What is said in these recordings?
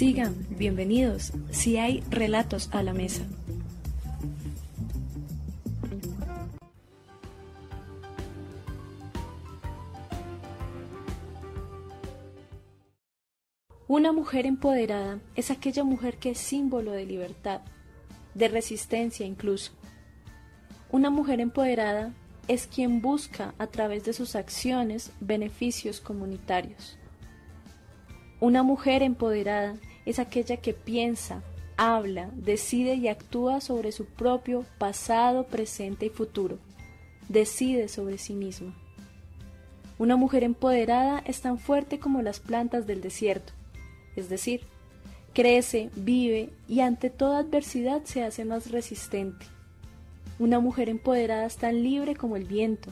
Sigan, bienvenidos, si hay relatos a la mesa. Una mujer empoderada es aquella mujer que es símbolo de libertad, de resistencia incluso. Una mujer empoderada es quien busca a través de sus acciones beneficios comunitarios. Una mujer empoderada es aquella que piensa, habla, decide y actúa sobre su propio pasado, presente y futuro. Decide sobre sí misma. Una mujer empoderada es tan fuerte como las plantas del desierto, es decir, crece, vive y ante toda adversidad se hace más resistente. Una mujer empoderada es tan libre como el viento,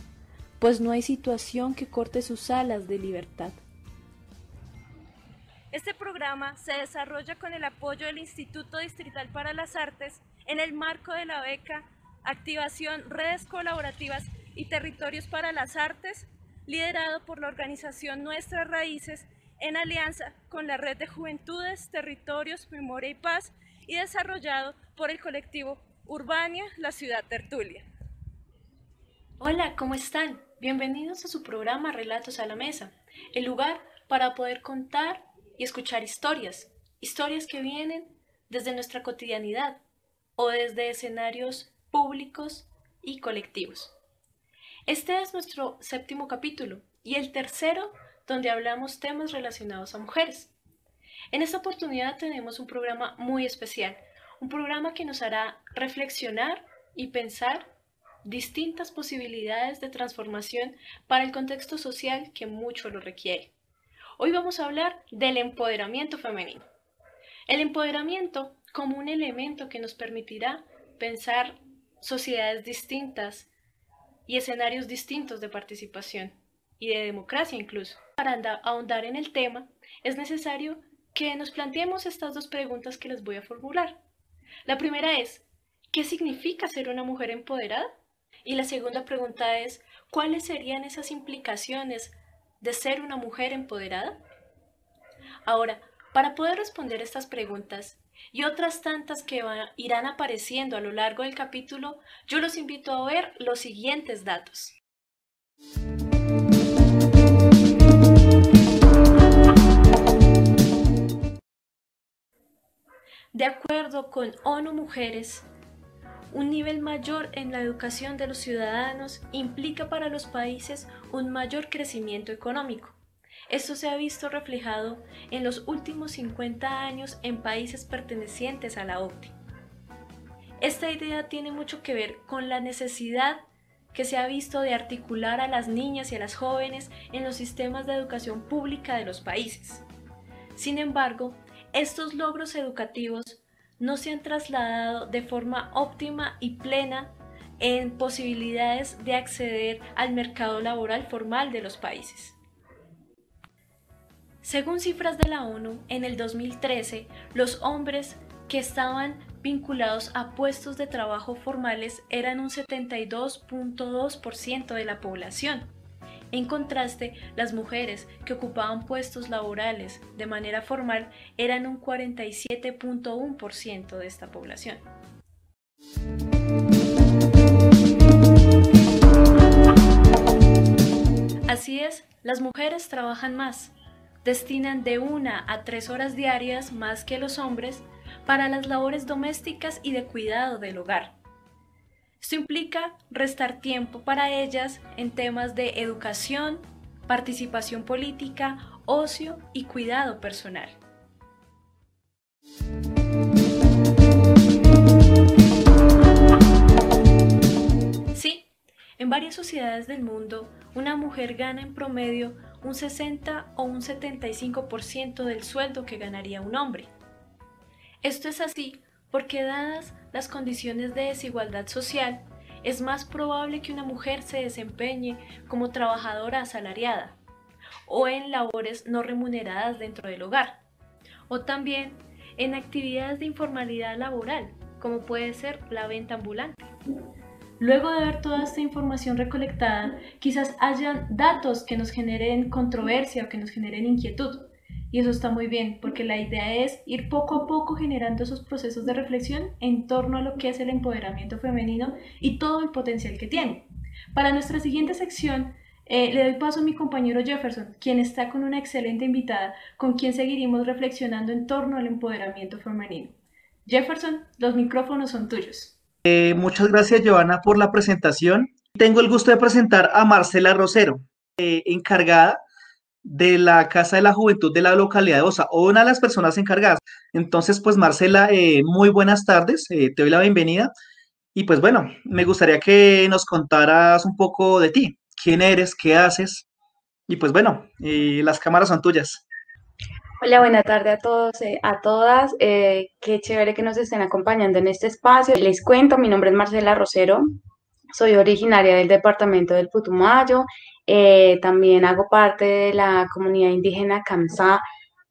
pues no hay situación que corte sus alas de libertad. Este programa se desarrolla con el apoyo del Instituto Distrital para las Artes en el marco de la beca Activación Redes Colaborativas y Territorios para las Artes, liderado por la organización Nuestras Raíces en alianza con la Red de Juventudes, Territorios, Memoria y Paz y desarrollado por el colectivo Urbania, la ciudad Tertulia. Hola, ¿cómo están? Bienvenidos a su programa Relatos a la Mesa, el lugar para poder contar y escuchar historias, historias que vienen desde nuestra cotidianidad o desde escenarios públicos y colectivos. Este es nuestro séptimo capítulo y el tercero donde hablamos temas relacionados a mujeres. En esta oportunidad tenemos un programa muy especial, un programa que nos hará reflexionar y pensar distintas posibilidades de transformación para el contexto social que mucho lo requiere. Hoy vamos a hablar del empoderamiento femenino. El empoderamiento como un elemento que nos permitirá pensar sociedades distintas y escenarios distintos de participación y de democracia incluso. Para ahondar en el tema, es necesario que nos planteemos estas dos preguntas que les voy a formular. La primera es, ¿qué significa ser una mujer empoderada? Y la segunda pregunta es, ¿cuáles serían esas implicaciones de ser una mujer empoderada? Ahora, para poder responder estas preguntas y otras tantas que irán apareciendo a lo largo del capítulo, yo los invito a ver los siguientes datos. De acuerdo con ONU Mujeres, un nivel mayor en la educación de los ciudadanos implica para los países un mayor crecimiento económico. Esto se ha visto reflejado en los últimos 50 años en países pertenecientes a la OCDE. Esta idea tiene mucho que ver con la necesidad que se ha visto de articular a las niñas y a las jóvenes en los sistemas de educación pública de los países. Sin embargo, estos logros educativos no se han trasladado de forma óptima y plena en posibilidades de acceder al mercado laboral formal de los países. Según cifras de la ONU, en el 2013, los hombres que estaban vinculados a puestos de trabajo formales eran un 72.2% de la población, en contraste, las mujeres que ocupaban puestos laborales de manera formal eran un 47.1% de esta población. Así es, las mujeres trabajan más, destinan de una a tres horas diarias más que los hombres para las labores domésticas y de cuidado del hogar. Esto implica restar tiempo para ellas en temas de educación, participación política, ocio y cuidado personal. Sí, en varias sociedades del mundo, una mujer gana en promedio un 60 o un 75% del sueldo que ganaría un hombre. Esto es así porque dadas las condiciones de desigualdad social, es más probable que una mujer se desempeñe como trabajadora asalariada o en labores no remuneradas dentro del hogar, o también en actividades de informalidad laboral, como puede ser la venta ambulante. Luego de ver toda esta información recolectada, quizás hayan datos que nos generen controversia o que nos generen inquietud. Y eso está muy bien, porque la idea es ir poco a poco generando esos procesos de reflexión en torno a lo que es el empoderamiento femenino y todo el potencial que tiene. Para nuestra siguiente sección, eh, le doy paso a mi compañero Jefferson, quien está con una excelente invitada, con quien seguiremos reflexionando en torno al empoderamiento femenino. Jefferson, los micrófonos son tuyos. Eh, muchas gracias, Giovanna, por la presentación. Tengo el gusto de presentar a Marcela Rosero, eh, encargada de la Casa de la Juventud de la localidad de Osa, o una de las personas encargadas. Entonces, pues Marcela, eh, muy buenas tardes, te doy la bienvenida. Y pues bueno, me gustaría que nos contaras un poco de ti, quién eres, qué haces. Y pues bueno, las cámaras son tuyas. Hola, buena tarde a todos, eh, a todas. Eh, qué chévere que nos estén acompañando en este espacio. Les cuento, mi nombre es Marcela Rosero, soy originaria del departamento del Putumayo. Eh, también hago parte de la comunidad indígena Kamsá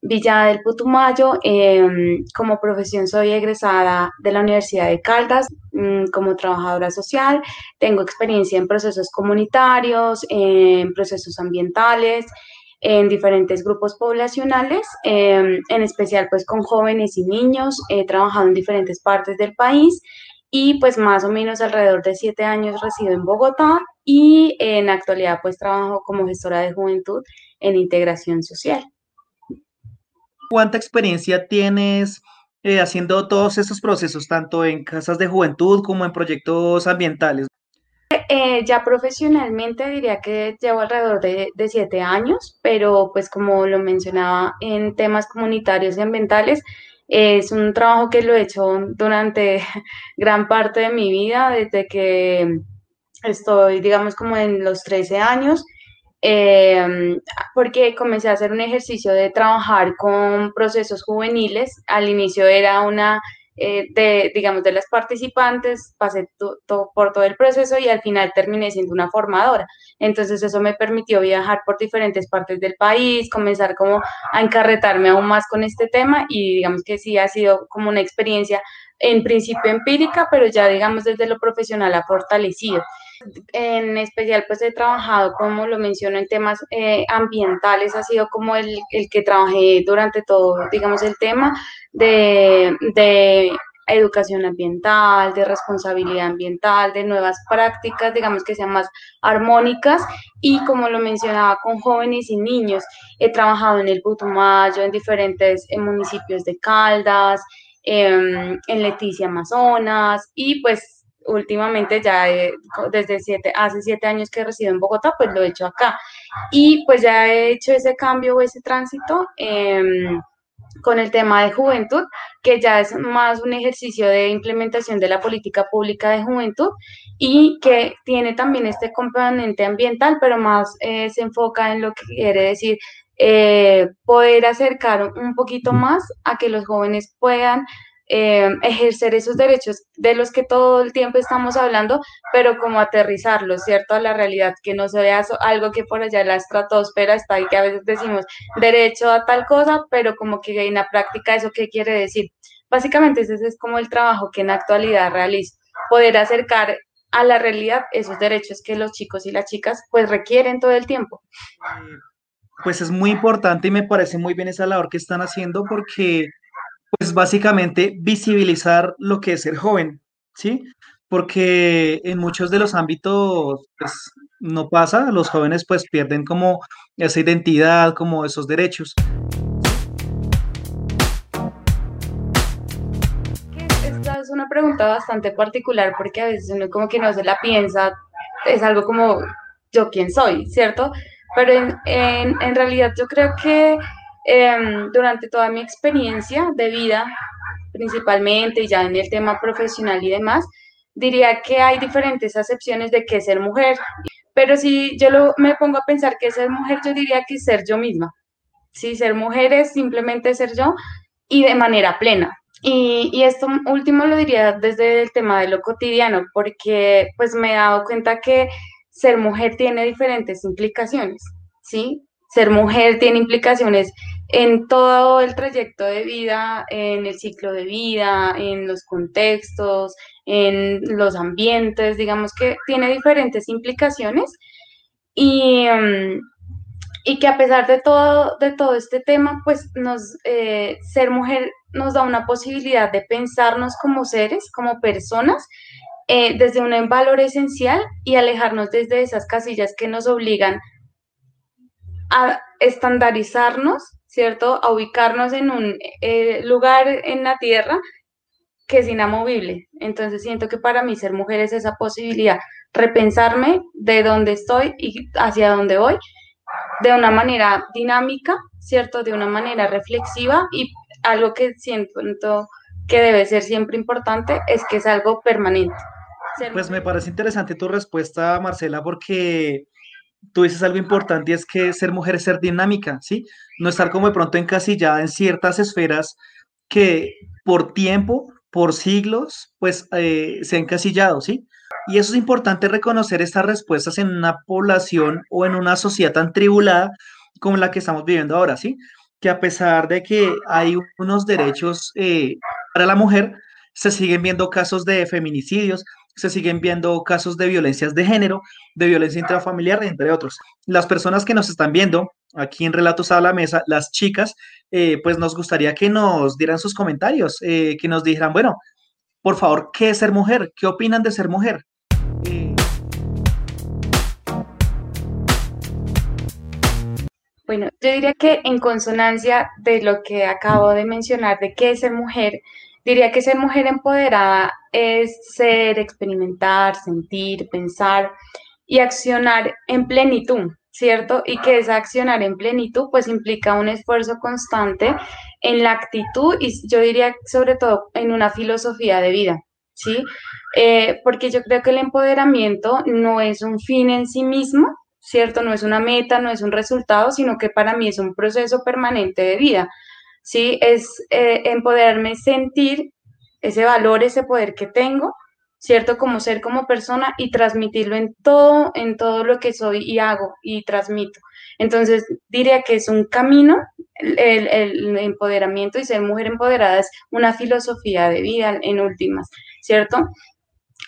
Villa del Putumayo. Em, como profesión soy egresada de la Universidad de Caldas mm, como trabajadora social. Tengo experiencia en procesos comunitarios, en procesos ambientales en diferentes grupos poblacionales, em, en especial pues con jóvenes y niños. He trabajado en diferentes partes del país y pues más o menos alrededor de siete años resido en Bogotá y en actualidad pues trabajo como gestora de juventud en integración social. ¿Cuánta experiencia tienes eh, haciendo todos estos procesos, tanto en casas de juventud como en proyectos ambientales? Eh, ya profesionalmente diría que llevo alrededor de, siete años, pero pues como lo mencionaba en temas comunitarios y ambientales, es un trabajo que lo he hecho durante gran parte de mi vida, desde que estoy, digamos, como en los 13 años, em, porque comencé a hacer un ejercicio de trabajar con procesos juveniles. Al inicio era una eh, de, digamos, de las participantes, pasé por todo el proceso y al final terminé siendo una formadora. Entonces eso me permitió viajar por diferentes partes del país, comenzar como a encarretarme aún más con este tema y digamos que sí ha sido como una experiencia en principio empírica, pero ya digamos desde lo profesional ha fortalecido. En especial, pues he trabajado, como lo menciono, en temas eh, ambientales, ha sido como el, el, que trabajé durante todo, digamos, el tema de, de educación ambiental, de responsabilidad ambiental, de nuevas prácticas, digamos que sean más armónicas. Y como lo mencionaba con jóvenes y niños, he trabajado en el Putumayo, en diferentes municipios de Caldas, em, en Leticia, Amazonas. Y pues últimamente ya desde siete, hace siete años que resido en Bogotá, pues lo he hecho acá. Y pues ya he hecho ese cambio o ese tránsito em, con el tema de juventud, que ya es más un ejercicio de implementación de la política pública de juventud y que tiene también este componente ambiental, pero más eh, se enfoca en lo que quiere decir eh, poder acercar un poquito más a que los jóvenes puedan eh, ejercer esos derechos de los que todo el tiempo estamos hablando, pero como aterrizarlos, ¿cierto? A la realidad, que no sea algo que por allá la estratosfera está y que a veces decimos derecho a tal cosa, pero como que en la práctica eso qué quiere decir. Básicamente ese es como el trabajo que en actualidad realizo, poder acercar a la realidad esos derechos que los chicos y las chicas pues requieren todo el tiempo. Pues es muy importante y me parece muy bien esa labor que están haciendo porque pues básicamente visibilizar lo que es ser joven, ¿sí? Porque en muchos de los ámbitos pues, no pasa, los jóvenes pues pierden como esa identidad, como esos derechos. Esta es una pregunta bastante particular porque a veces uno como que no se la piensa, es algo como yo quién soy, ¿cierto? Pero en, en realidad yo creo que Em, durante toda mi experiencia de vida, principalmente y ya en el tema profesional y demás, diría que hay diferentes acepciones de qué es ser mujer. Pero si yo lo, me pongo a pensar que ser mujer, yo diría que ser yo misma. Si ser mujer es simplemente ser yo y de manera plena, Y, esto último lo diría desde el tema de lo cotidiano, porque pues me he dado cuenta que ser mujer tiene diferentes implicaciones, ¿sí? Ser mujer tiene implicaciones en todo el trayecto de vida, en el ciclo de vida, en los contextos, en los ambientes, digamos que tiene diferentes implicaciones. Y, mm, y que a pesar de todo, de todo este tema, pues nos, eh, ser mujer nos da una posibilidad de pensarnos como seres, como personas, eh, desde un valor esencial y alejarnos desde esas casillas que nos obligan a estandarizarnos, ¿cierto? A ubicarnos en un eh, lugar en la tierra que es inamovible. Entonces siento que para mí ser mujer es esa posibilidad, repensarme de dónde estoy y hacia dónde voy de una manera dinámica, ¿cierto? De una manera reflexiva y algo que siento que debe ser siempre importante es que es algo permanente. pues me parece interesante tu respuesta, Marcela, porque tú dices algo importante y es que ser mujer es ser dinámica, ¿sí? No estar como de pronto encasillada en ciertas esferas que por tiempo, por siglos, pues eh, se han encasillado, ¿sí? Y eso es importante reconocer estas respuestas en una población o en una sociedad tan tribulada como la que estamos viviendo ahora, ¿sí? Que a pesar de que hay unos derechos eh, para la mujer, se siguen viendo casos de feminicidios, se siguen viendo casos de violencias de género, de violencia intrafamiliar, entre otros. Las personas que nos están viendo aquí en Relatos a la Mesa, las chicas, eh, pues nos gustaría que nos dieran sus comentarios, eh, que nos dijeran, bueno, por favor, ¿qué es ser mujer? ¿Qué opinan de ser mujer? Bueno, yo diría que en consonancia de lo que acabo de mencionar, de qué es ser mujer, diría que ser mujer empoderada es ser, experimentar, sentir, pensar y accionar en plenitud, ¿cierto? Y que esa accionar en plenitud pues implica un esfuerzo constante en la actitud y yo diría sobre todo en una filosofía de vida. ¿sí? Eh, porque yo creo que el empoderamiento no es un fin en sí mismo, ¿cierto? No es una meta, no es un resultado, sino que para mí es un proceso permanente de vida, ¿sí? Es eh, empoderarme, sentir ese valor, ese poder que tengo, ¿cierto? Como ser, como persona y transmitirlo en todo, en todo lo que soy y hago y transmito. Entonces, diría que es un camino, el, el empoderamiento y ser mujer empoderada es una filosofía de vida en últimas. ¿cierto?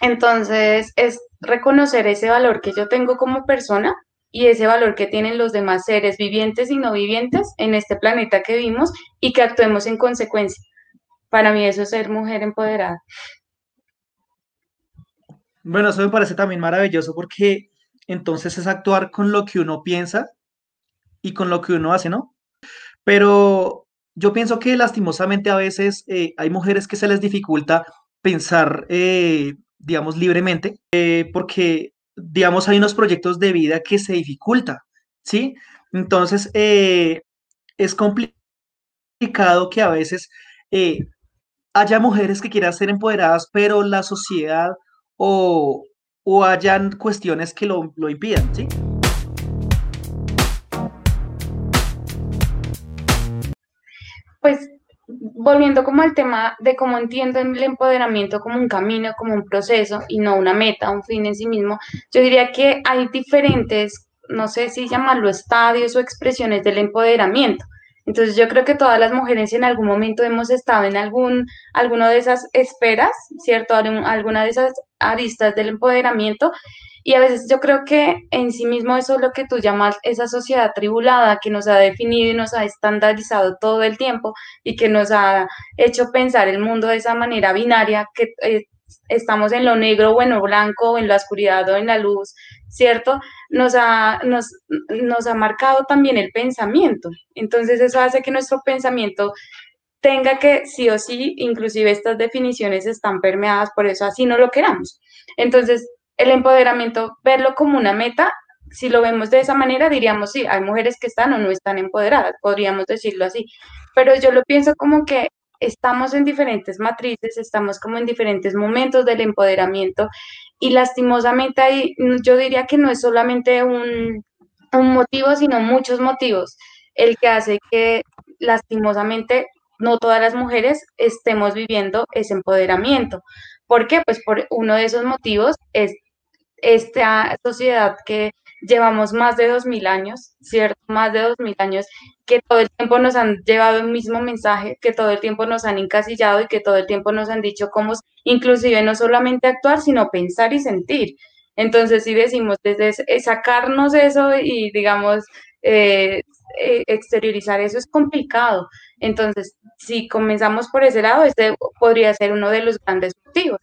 Entonces, es reconocer ese valor que yo tengo como persona y ese valor que tienen los demás seres vivientes y no vivientes en este planeta que vimos y que actuemos en consecuencia. Para mí eso es ser mujer empoderada. Bueno, eso me parece también maravilloso porque entonces es actuar con lo que uno piensa y con lo que uno hace, ¿no? Pero yo pienso que lastimosamente a veces eh, hay mujeres que se les dificulta pensar, eh, digamos, libremente, eh, porque, digamos, hay unos proyectos de vida que se dificulta, ¿sí? Entonces, eh, es complicado que a veces haya mujeres que quieran ser empoderadas, pero la sociedad o, o hayan cuestiones que lo, lo impidan, ¿sí? Volviendo como al tema de cómo entiendo el empoderamiento como un camino, como un proceso y no una meta, un fin en sí mismo, yo diría que hay diferentes, no sé si llamarlo estadios o expresiones del empoderamiento. Entonces yo creo que todas las mujeres en algún momento hemos estado en algún, alguna de esas esperas, ¿cierto? Alguna de esas aristas del empoderamiento y a veces yo creo que en sí mismo eso es lo que tú llamas esa sociedad tribulada que nos ha definido y nos ha estandarizado todo el tiempo y que nos ha hecho pensar el mundo de esa manera binaria, que eh, estamos en lo negro o en lo blanco, o en la oscuridad o en la luz, ¿cierto? Nos ha, nos, nos ha marcado también el pensamiento. Entonces eso hace que nuestro pensamiento tenga que sí o sí, inclusive estas definiciones están permeadas por eso, así no lo queramos. Entonces, el empoderamiento, verlo como una meta, si lo vemos de esa manera, diríamos, sí, hay mujeres que están o no están empoderadas, podríamos decirlo así, pero yo lo pienso como que estamos en diferentes matrices, estamos como en diferentes momentos del empoderamiento y lastimosamente ahí yo diría que no es solamente un, un motivo, sino muchos motivos el que hace que lastimosamente no todas las mujeres estemos viviendo ese empoderamiento. ¿Por qué? Pues por uno de esos motivos es esta sociedad que llevamos más de dos mil años, ¿cierto? Más de dos mil años que todo el tiempo nos han llevado el mismo mensaje, que todo el tiempo nos han encasillado y que todo el tiempo nos han dicho cómo, inclusive no solamente actuar, sino pensar y sentir. Entonces, si decimos desde sacarnos eso y, digamos, eh, eh, exteriorizar eso es complicado. Entonces, si comenzamos por ese lado, este podría ser uno de los grandes motivos.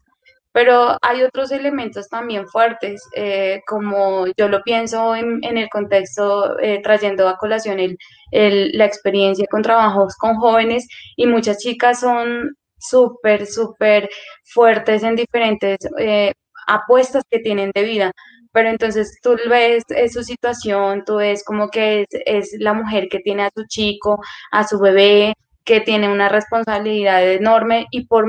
Pero hay otros elementos también fuertes, eh, como yo lo pienso en, el contexto, eh, trayendo a colación el, la experiencia con trabajos con jóvenes y muchas chicas son súper, súper fuertes en diferentes eh, apuestas que tienen de vida. Pero entonces tú ves su situación, tú ves como que es, es la mujer que tiene a su chico, a su bebé, que tiene una responsabilidad enorme y por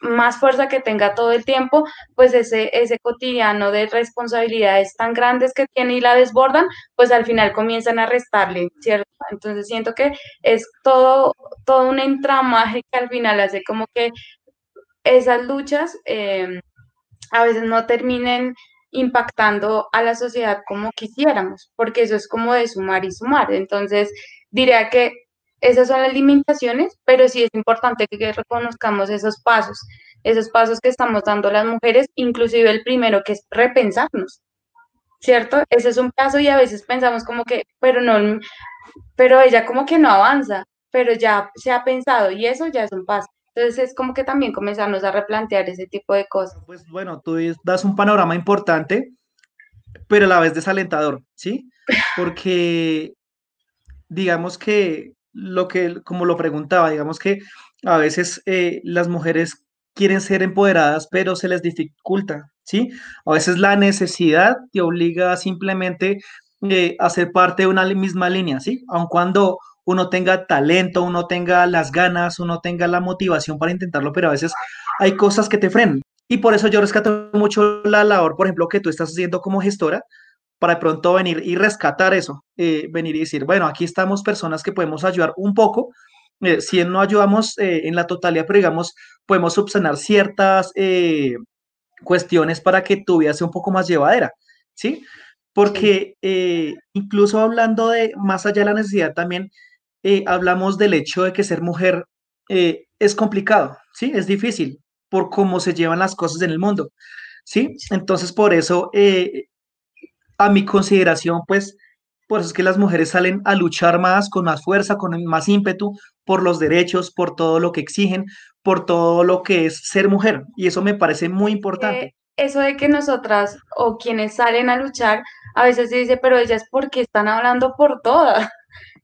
más fuerza que tenga todo el tiempo, pues ese, ese cotidiano de responsabilidades tan grandes que tiene y la desbordan, pues al final comienzan a restarle, ¿cierto? Entonces siento que es todo, todo un entramaje que al final hace como que esas luchas em, a veces no terminen impactando a la sociedad como quisiéramos, porque eso es como de sumar y sumar. Entonces, diría que esas son las limitaciones, pero sí es importante que reconozcamos esos pasos, esos pasos que estamos dando las mujeres, inclusive el primero que es repensarnos, ¿cierto? Ese es un paso y a veces pensamos como que, pero no, pero ella como que no avanza, pero ya se ha pensado y eso ya es un paso. Entonces es como que también comenzarnos a replantear ese tipo de cosas. Pues bueno, tú das un panorama importante, pero a la vez desalentador, ¿sí? Porque digamos que lo que, como lo preguntaba, digamos que a veces eh, las mujeres quieren ser empoderadas, pero se les dificulta, ¿sí? A veces la necesidad te obliga simplemente eh, a ser parte de una misma línea, ¿sí? Aun cuando uno tenga talento, uno tenga las ganas, uno tenga la motivación para intentarlo, pero a veces hay cosas que te frenan. Y por eso yo rescato mucho la labor, por ejemplo, que tú estás haciendo como gestora, para de pronto venir y rescatar eso, eh, venir y decir, bueno, aquí estamos personas que podemos ayudar un poco, eh, si no ayudamos eh, en la totalidad, pero digamos, podemos subsanar ciertas cuestiones para que tu vida sea un poco más llevadera, ¿sí? Porque incluso hablando de más allá de la necesidad, también hablamos del hecho de que ser mujer es complicado, ¿sí? Es difícil por cómo se llevan las cosas en el mundo, ¿sí? Entonces, por eso a mi consideración, pues, por eso es que las mujeres salen a luchar más, con más fuerza, con más ímpetu, por los derechos, por todo lo que exigen, por todo lo que es ser mujer. Y eso me parece muy importante. Eh, eso de que nosotras o quienes salen a luchar, a veces se dice, pero ellas porque están hablando por todas.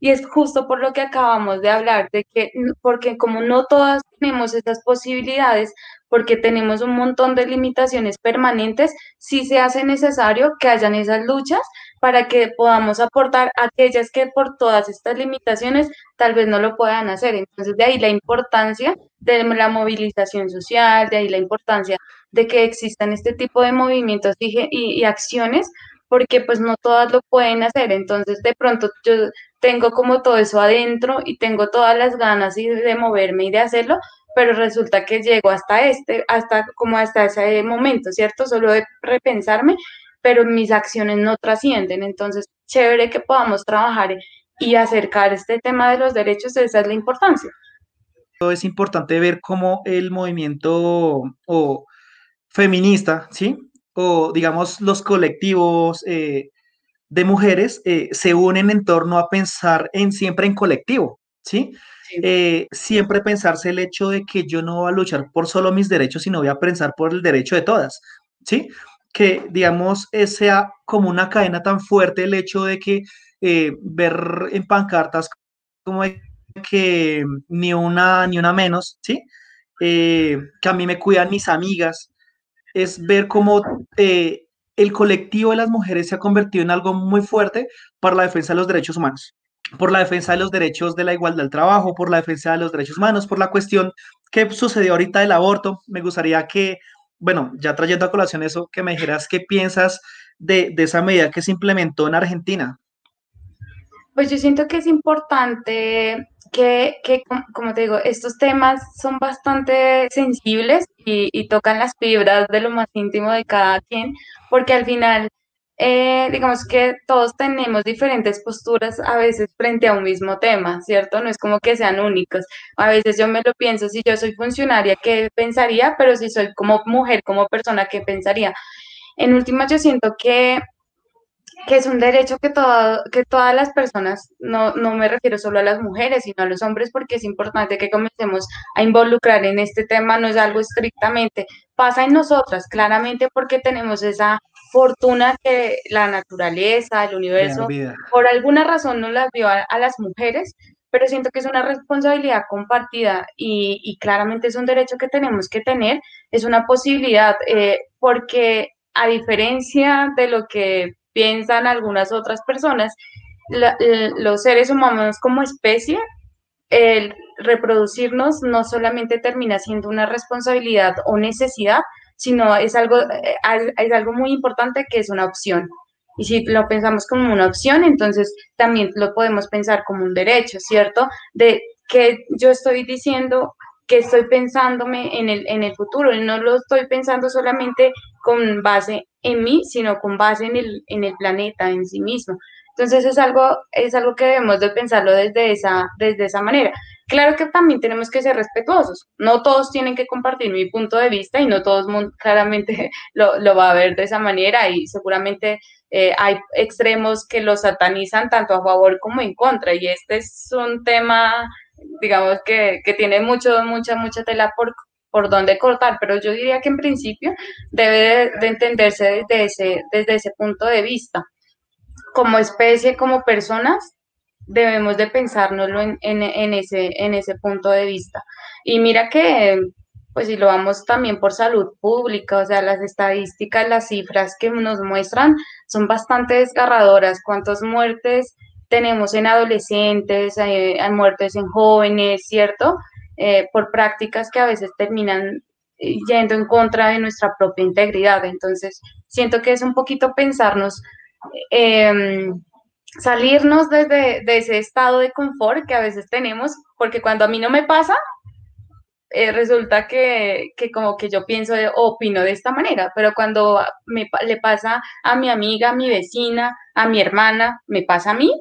Y es justo por lo que acabamos de hablar, de que porque como no todas tenemos esas posibilidades, porque tenemos un montón de limitaciones permanentes, sí se hace necesario que hayan esas luchas para que podamos aportar a aquellas que por todas estas limitaciones tal vez no lo puedan hacer. Entonces, de ahí la importancia de la movilización social, de ahí la importancia de que existan este tipo de movimientos y, y, y acciones porque pues no todas lo pueden hacer. Entonces de pronto yo tengo como todo eso adentro y tengo todas las ganas de moverme y de hacerlo, pero resulta que llego hasta este, hasta como hasta ese momento, ¿cierto? Solo de repensarme, pero mis acciones no trascienden. Entonces, chévere que podamos trabajar y acercar este tema de los derechos, esa es la importancia. Es importante ver cómo el movimiento o feminista, ¿sí? o digamos los colectivos eh, de mujeres eh, se unen en torno a pensar en siempre en colectivo, ¿sí? Eh, siempre pensarse el hecho de que yo no voy a luchar por solo mis derechos, sino voy a pensar por el derecho de todas, ¿sí? Que, digamos, sea como una cadena tan fuerte el hecho de que ver en pancartas como que ni una, ni una menos, ¿sí? que a mí me cuidan mis amigas, es ver cómo eh, el colectivo de las mujeres se ha convertido en algo muy fuerte para la defensa de los derechos humanos, por la defensa de los derechos de la igualdad del trabajo, por la defensa de los derechos humanos, por la cuestión que sucedió ahorita del aborto. Me gustaría que, bueno, ya trayendo a colación eso, que me dijeras qué piensas de, esa medida que se implementó en Argentina. Pues yo siento que es importante que, que, como te digo, estos temas son bastante sensibles y, tocan las fibras de lo más íntimo de cada quien, porque al final, eh, digamos que todos tenemos diferentes posturas a veces frente a un mismo tema, ¿cierto? No es como que sean únicos. A veces yo me lo pienso, si yo soy funcionaria, ¿qué pensaría? Pero si soy como mujer, como persona, ¿qué pensaría? En última, yo siento que que es un derecho que, todo, que todas las personas, no, no me refiero solo a las mujeres, sino a los hombres, porque es importante que comencemos a involucrar en este tema, no es algo estrictamente, pasa en nosotras, claramente porque tenemos esa fortuna que la naturaleza, el universo, por alguna razón no las dio a, las mujeres, pero siento que es una responsabilidad compartida y, y, claramente es un derecho que tenemos que tener, es una posibilidad, eh, porque a diferencia de lo que piensan algunas otras personas, los seres humanos como especie, el reproducirnos no solamente termina siendo una responsabilidad o necesidad, sino es algo, eh, es algo muy importante que es una opción. Y si lo pensamos como una opción, entonces también lo podemos pensar como un derecho, ¿cierto? De que yo estoy diciendo que estoy pensándome en el, en el futuro y no lo estoy pensando solamente con base en mí, sino con base en el, en el planeta en sí mismo. Entonces es algo, es algo que debemos de pensarlo desde esa, desde esa manera. Claro que también tenemos que ser respetuosos. No todos tienen que compartir mi punto de vista y no todos claramente lo, lo va a ver de esa manera y seguramente eh, hay extremos que lo satanizan tanto a favor como en contra y este es un tema, digamos, que, que tiene mucho, mucha, mucha tela por, por dónde cortar, pero yo diría que en principio debe de, entenderse desde ese, desde ese punto de vista. Como especie, como personas, debemos de pensárnoslo en, ese, en ese punto de vista. Y mira que, pues si lo vamos también por salud pública, o sea, las estadísticas, las cifras que nos muestran son bastante desgarradoras. ¿Cuántas muertes tenemos en adolescentes, eh, muertes en jóvenes, ¿cierto? Eh, por prácticas que a veces terminan eh, yendo en contra de nuestra propia integridad. Entonces, siento que es un poquito pensarnos, em, salirnos desde de ese estado de confort que a veces tenemos, porque cuando a mí no me pasa, eh, resulta que, que, como que yo pienso o opino de esta manera, pero cuando me, le pasa a mi amiga, a mi vecina, a mi hermana, me pasa a mí,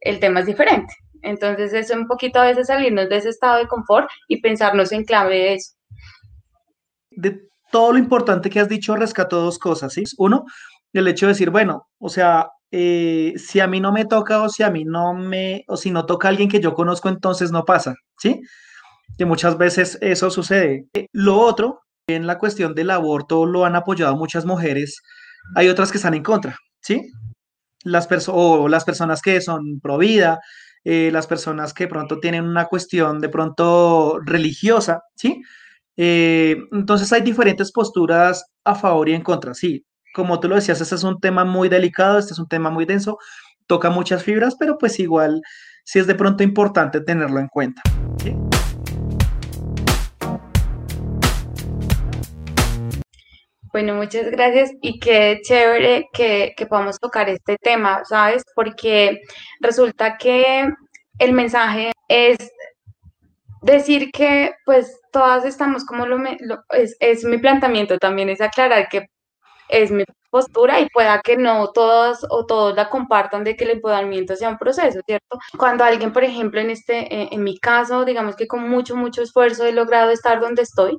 el tema es diferente. Entonces es un poquito a veces salirnos de ese estado de confort y pensarnos en clave de eso. De todo lo importante que has dicho, rescato dos cosas, ¿sí? Uno, el hecho de decir, bueno, o sea, eh, si a mí no me toca o si a mí no me, o si no toca a alguien que yo conozco, entonces no pasa, ¿sí? Que muchas veces eso sucede. Eh, lo otro, en la cuestión del aborto lo han apoyado muchas mujeres, hay otras que están en contra, ¿sí? Las o las personas que son pro vida, eh, las personas que pronto tienen una cuestión de pronto religiosa, ¿sí? Eh, entonces hay diferentes posturas a favor y en contra, sí. Como tú lo decías, este es un tema muy delicado, este es un tema muy denso, toca muchas fibras, pero pues igual sí es de pronto importante tenerlo en cuenta. Bueno, muchas gracias y qué chévere que, que podamos tocar este tema, ¿sabes? Porque resulta que el mensaje es decir que pues todas estamos como lo, es, es, mi planteamiento también, es aclarar que es mi postura y pueda que no todas o todos la compartan de que el empoderamiento sea un proceso, ¿cierto? Cuando alguien, por ejemplo, en este, en mi caso, digamos que con mucho, mucho esfuerzo he logrado estar donde estoy, eh,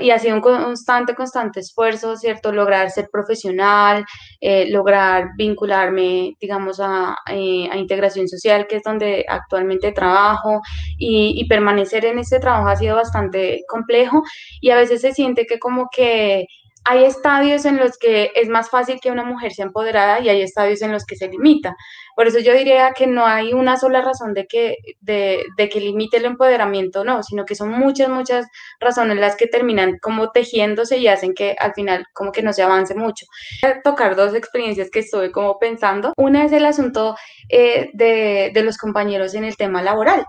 y ha sido un constante, constante esfuerzo, ¿cierto? Lograr ser profesional, eh, lograr vincularme, digamos, a, eh, a, integración social, que es donde actualmente trabajo, y, y, permanecer en ese trabajo ha sido bastante complejo y a veces se siente que como que hay estadios en los que es más fácil que una mujer sea empoderada y hay estadios en los que se limita. Por eso yo diría que no hay una sola razón de que, de, que limite el empoderamiento, no, sino que son muchas, muchas razones las que terminan como tejiéndose y hacen que al final como que no se avance mucho. Voy a tocar dos experiencias que estuve como pensando. Una es el asunto eh, de, de los compañeros en el tema laboral.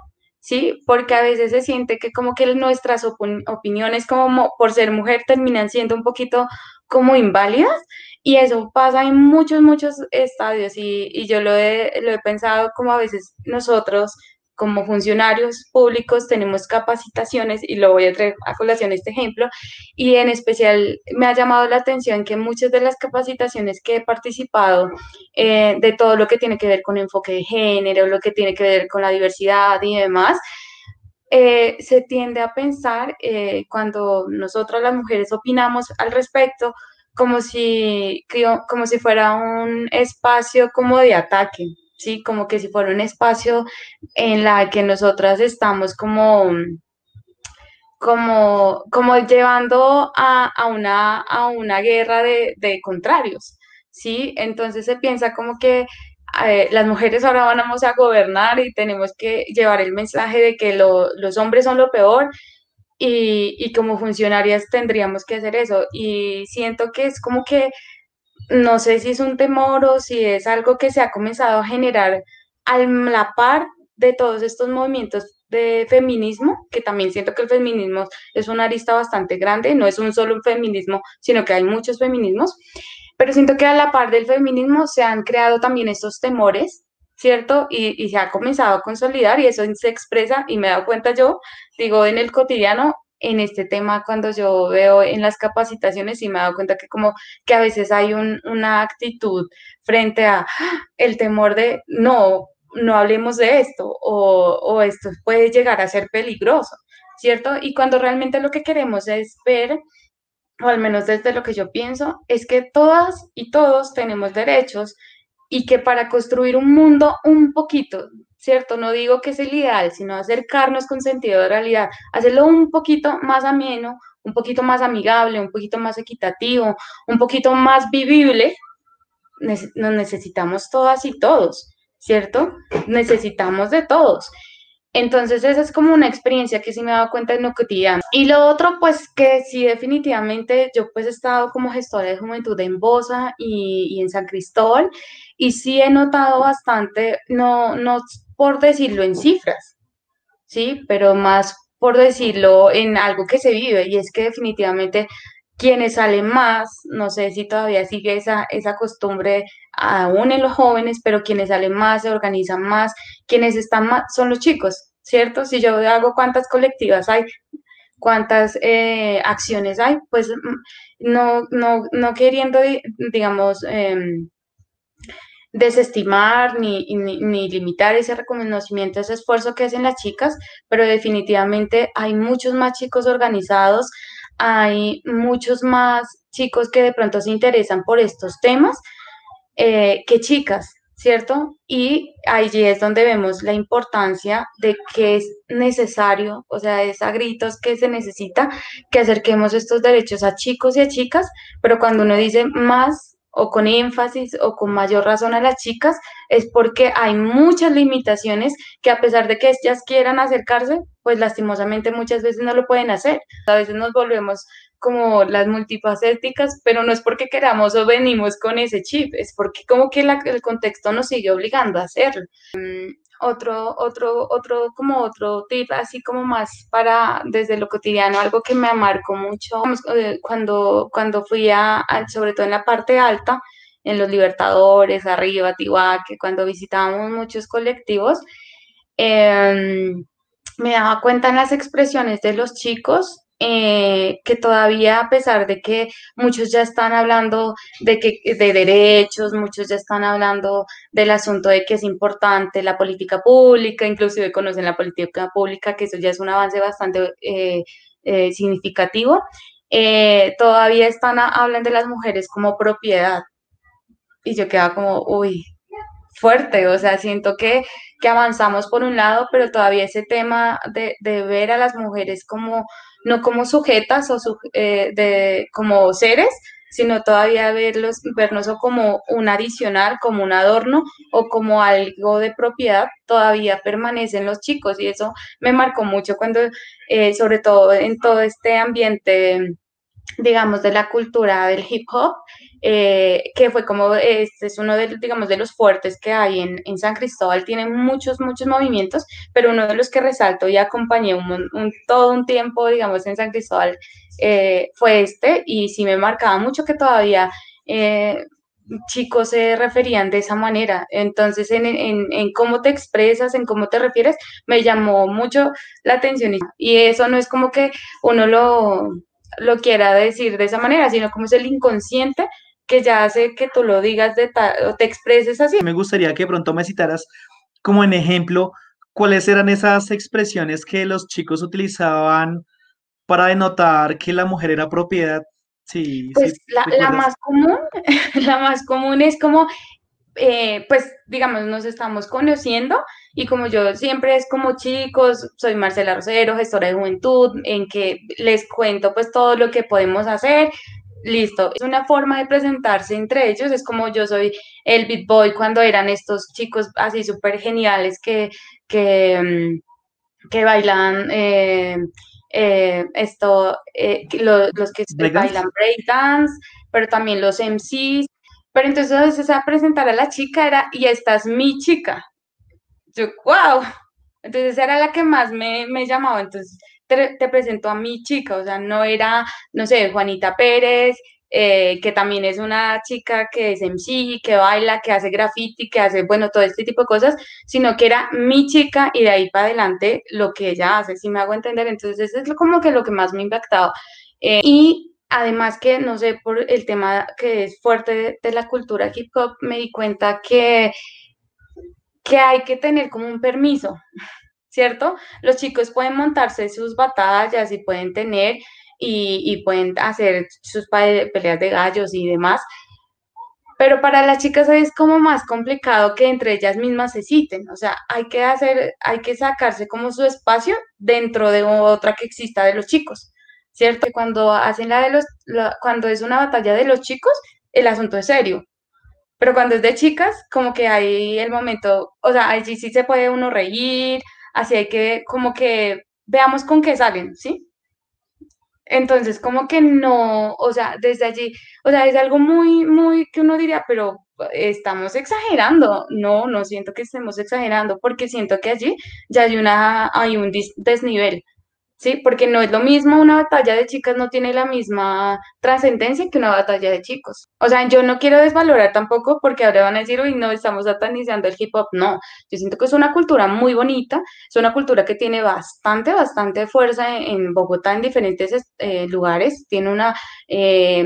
¿Sí? Porque a veces se siente que como que nuestras opiniones como por ser mujer terminan siendo un poquito como inválidas y eso pasa en muchos, muchos estadios y, y yo lo he, lo he pensado como a veces nosotros como funcionarios públicos tenemos capacitaciones y lo voy a traer a colación este ejemplo y en especial me ha llamado la atención que muchas de las capacitaciones que he participado eh, de todo lo que tiene que ver con enfoque de género, lo que tiene que ver con la diversidad y demás, eh, se tiende a pensar eh, cuando nosotros las mujeres opinamos al respecto como si, como si fuera un espacio como de ataque, ¿sí? Como que si fuera un espacio en la que nosotras estamos como, como, como llevando a, una, a una guerra de, de contrarios, ¿sí? Entonces se piensa como que eh, las mujeres ahora vamos a gobernar y tenemos que llevar el mensaje de que los hombres son lo peor y, y, como funcionarias tendríamos que hacer eso. Y siento que es como que, no sé si es un temor o si es algo que se ha comenzado a generar a la par de todos estos movimientos de feminismo, que también siento que el feminismo es una arista bastante grande, no es un solo feminismo, sino que hay muchos feminismos, pero siento que a la par del feminismo se han creado también estos temores, ¿cierto? Y, se ha comenzado a consolidar y eso se expresa, y me he dado cuenta yo, digo, en el cotidiano, en este tema cuando yo veo en las capacitaciones y me he dado cuenta que como que a veces hay una actitud frente a ¡ah! el temor de no, no hablemos de esto o, o esto puede llegar a ser peligroso, ¿cierto? Y cuando realmente lo que queremos es ver o al menos desde lo que yo pienso, es que todas y todos tenemos derechos y que para construir un mundo un poquito, ¿cierto? No digo que es el ideal, sino acercarnos con sentido de realidad, hacerlo un poquito más ameno, un poquito más amigable, un poquito más equitativo, un poquito más vivible, nos necesitamos todas y todos, ¿cierto? Necesitamos de todos. Entonces esa es como una experiencia que sí me he dado cuenta en lo cotidiano. Y lo otro, pues que sí definitivamente yo pues he estado como gestora de juventud en Bosa y, en San Cristóbal y sí he notado bastante, no, no por decirlo en cifras, ¿sí? Pero más por decirlo en algo que se vive y es que definitivamente quienes salen más, no sé si todavía sigue esa, esa costumbre aún en los jóvenes, pero quienes salen más, se organizan más, quienes están más, son los chicos, ¿cierto? Si yo hago cuántas colectivas hay, cuántas eh, acciones hay, pues mm, no, no, no queriendo, digamos, em, desestimar ni, ni, limitar ese reconocimiento, ese esfuerzo que hacen las chicas, pero definitivamente hay muchos más chicos organizados, hay muchos más chicos que de pronto se interesan por estos temas eh, que chicas, ¿cierto? Y allí es donde vemos la importancia de que es necesario, o sea, es a gritos que se necesita que acerquemos estos derechos a chicos y a chicas, pero cuando uno dice más o con énfasis o con mayor razón a las chicas, es porque hay muchas limitaciones que a pesar de que ellas quieran acercarse, pues lastimosamente muchas veces no lo pueden hacer. A veces nos volvemos como las multifacéticas, pero no es porque queramos o venimos con ese chip, es porque como que el contexto nos sigue obligando a hacerlo. Otro, otro, otro, como otro tip, así como más para desde lo cotidiano, algo que me marcó mucho eh, cuando, cuando fui a, sobre todo en la parte alta, en los Libertadores, arriba, que cuando visitábamos muchos colectivos, em, me daba cuenta en las expresiones de los chicos eh, que todavía a pesar de que muchos ya están hablando de, que, de derechos, muchos ya están hablando del asunto de que es importante la política pública, inclusive conocen la política pública, que eso ya es un avance bastante eh, eh, significativo, todavía están hablan de las mujeres como propiedad. Y yo quedaba como, uy, fuerte, o sea, siento que, que avanzamos por un lado, pero todavía ese tema de, de ver a las mujeres como no como sujetas o eh, de, como seres, sino todavía verlos, vernos como un adicional, como un adorno o como algo de propiedad, todavía permanecen los chicos. Y eso me marcó mucho cuando, eh, sobre todo en todo este ambiente, digamos, de la cultura del hip hop, eh, que fue como, este es uno de, digamos, de los fuertes que hay en, en, San Cristóbal, tiene muchos, muchos movimientos, pero uno de los que resalto y acompañé un, todo un tiempo, digamos, en San Cristóbal, eh, fue este, y sí me marcaba mucho que todavía... Eh, chicos se referían de esa manera. Entonces, en, en, en, cómo te expresas, en cómo te refieres, me llamó mucho la atención. Y eso no es como que uno lo, lo quiera decir de esa manera, sino como es el inconsciente que ya hace que tú lo digas de o te expreses así. Me gustaría que pronto me citaras como en ejemplo cuáles eran esas expresiones que los chicos utilizaban para denotar que la mujer era propiedad. Sí, pues la, más común, la más común es como, eh, pues digamos, nos estamos conociendo y como yo siempre es como chicos, soy Marcela Rosero, gestora de juventud, en que les cuento pues todo lo que podemos hacer. Listo, es una forma de presentarse entre ellos, es como yo soy el Beat Boy cuando eran estos chicos así súper geniales que, que, mm, que bailan eh, eh, esto, eh, los que bailan breakdance, pero también los MCs. Pero entonces se a presentar a la chica era, y esta es mi chica. Yo, wow. Entonces era la que más me, me llamaba. Entonces te, presento a mi chica, o sea, no era, no sé, Juanita Pérez, eh, que también es una chica que es MC, que baila, que hace graffiti, que hace, bueno, todo este tipo de cosas, sino que era mi chica y de ahí para adelante lo que ella hace, si me hago entender. Entonces, es como que lo que más me ha impactado. Eh, y además que, no sé, por el tema que es fuerte de, la cultura hip hop, me di cuenta que, que hay que tener como un permiso, ¿cierto? Los chicos pueden montarse sus batallas y pueden tener y, pueden hacer sus peleas de gallos y demás. Pero para las chicas es como más complicado que entre ellas mismas se citen. O sea, hay que hacer, hay que sacarse como su espacio dentro de otra que exista de los chicos. ¿Cierto? Cuando hacen la de los, cuando es una batalla de los chicos, el asunto es serio. Pero cuando es de chicas, como que hay el momento, o sea, allí sí se puede uno reír, así hay que, como que veamos con qué salen, ¿sí? Entonces, como que no, o sea, desde allí, o sea, es algo muy, muy que uno diría, pero estamos exagerando. No, no siento que estemos exagerando, porque siento que allí ya hay una, hay un desnivel. ¿Sí? Porque no es lo mismo, una batalla de chicas no tiene la misma trascendencia que una batalla de chicos. O sea, yo no quiero desvalorar tampoco porque ahora van a decir, uy, no, estamos satanizando el hip hop. No, yo siento que es una cultura muy bonita, es una cultura que tiene bastante, bastante fuerza en, Bogotá, en diferentes eh, lugares, tiene una, eh,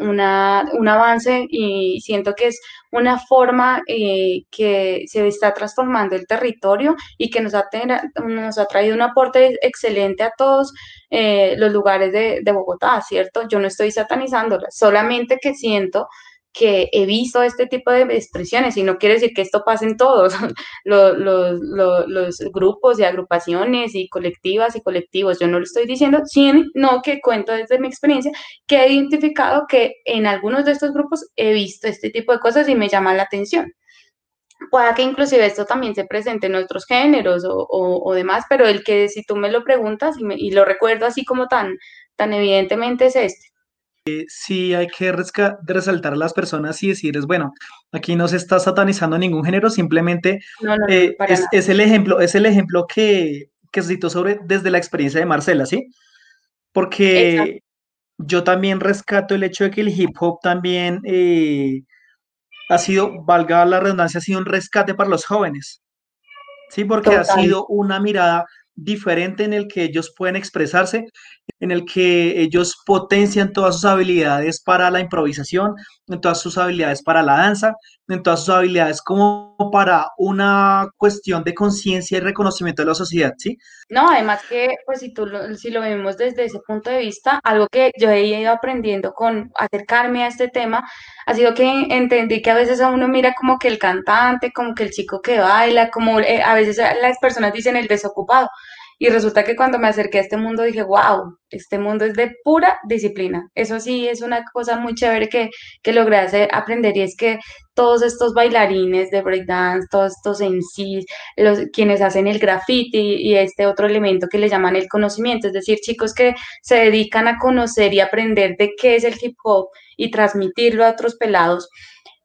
una, un avance y siento que es una forma eh, que se está transformando el territorio y que nos ha, traído un aporte excelente a todos eh, los lugares de, de, Bogotá, ¿cierto? Yo no estoy satanizándola, solamente que siento que he visto este tipo de expresiones y no quiere decir que esto pase en todos los, los, los, grupos y agrupaciones y colectivas y colectivos. Yo no lo estoy diciendo, sino que cuento desde mi experiencia que he identificado que en algunos de estos grupos he visto este tipo de cosas y me llama la atención. Pueda que inclusive esto también se presente en otros géneros o, o, demás, pero el que si tú me lo preguntas y, y lo recuerdo así como tan, tan evidentemente es este sí hay que resaltar a las personas y decirles, bueno, aquí no se está satanizando ningún género, simplemente eh, es, el ejemplo, es el ejemplo que, que cito sobre desde la experiencia de Marcela, ¿sí? Porque yo también rescato el hecho de que el hip hop también eh, ha sido, valga la redundancia, ha sido un rescate para los jóvenes, ¿sí? Porque ha sido una mirada diferente en el que ellos pueden expresarse, en el que ellos potencian todas sus habilidades para la improvisación, en todas sus habilidades para la danza, en todas sus habilidades como para una cuestión de conciencia y reconocimiento de la sociedad, ¿sí? No, además que, pues si, tú lo, si lo vemos desde ese punto de vista, algo que yo he ido aprendiendo con acercarme a este tema, ha sido que entendí que a veces a uno mira como que el cantante, como que el chico que baila, como eh, a veces las personas dicen el desocupado, y resulta que cuando me acerqué a este mundo dije, wow, este mundo es de pura disciplina. Eso sí es una cosa muy chévere que, que logré hacer, aprender y es que todos estos bailarines de breakdance, todos estos en sí, los, quienes hacen el graffiti y este otro elemento que le llaman el conocimiento, es decir, chicos que se dedican a conocer y aprender de qué es el hip hop y transmitirlo a otros pelados,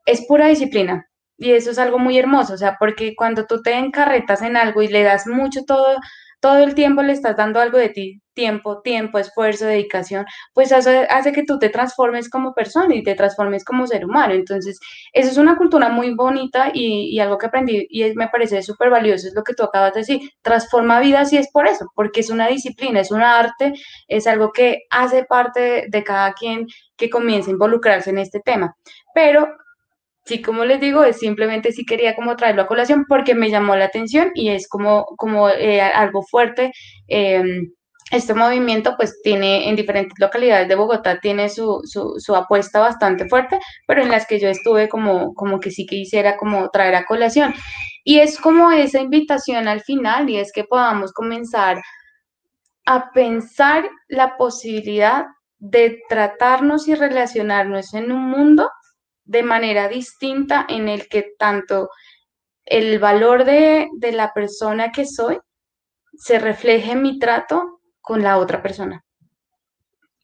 es pura disciplina. Y eso es algo muy hermoso, o sea, porque cuando tú te encarretas en algo y le das mucho todo todo el tiempo le estás dando algo de ti, tiempo, tiempo, esfuerzo, dedicación, pues hace que tú te transformes como persona y te transformes como ser humano. Entonces, eso es una cultura muy bonita y, algo que aprendí y me parece súper valioso, es lo que tú acabas de decir, transforma vidas y es por eso, porque es una disciplina, es un arte, es algo que hace parte de cada quien que comience a involucrarse en este tema. Pero sí, como les digo, es simplemente sí quería como traerlo a colación porque me llamó la atención y es como, como eh, algo fuerte. Em, este movimiento pues tiene en diferentes localidades de Bogotá, tiene su, su, apuesta bastante fuerte, pero en las que yo estuve como, como que sí que quisiera como traer a colación. Y es como esa invitación al final y es que podamos comenzar a pensar la posibilidad de tratarnos y relacionarnos en un mundo de manera distinta en el que tanto el valor de, la persona que soy se refleje en mi trato con la otra persona.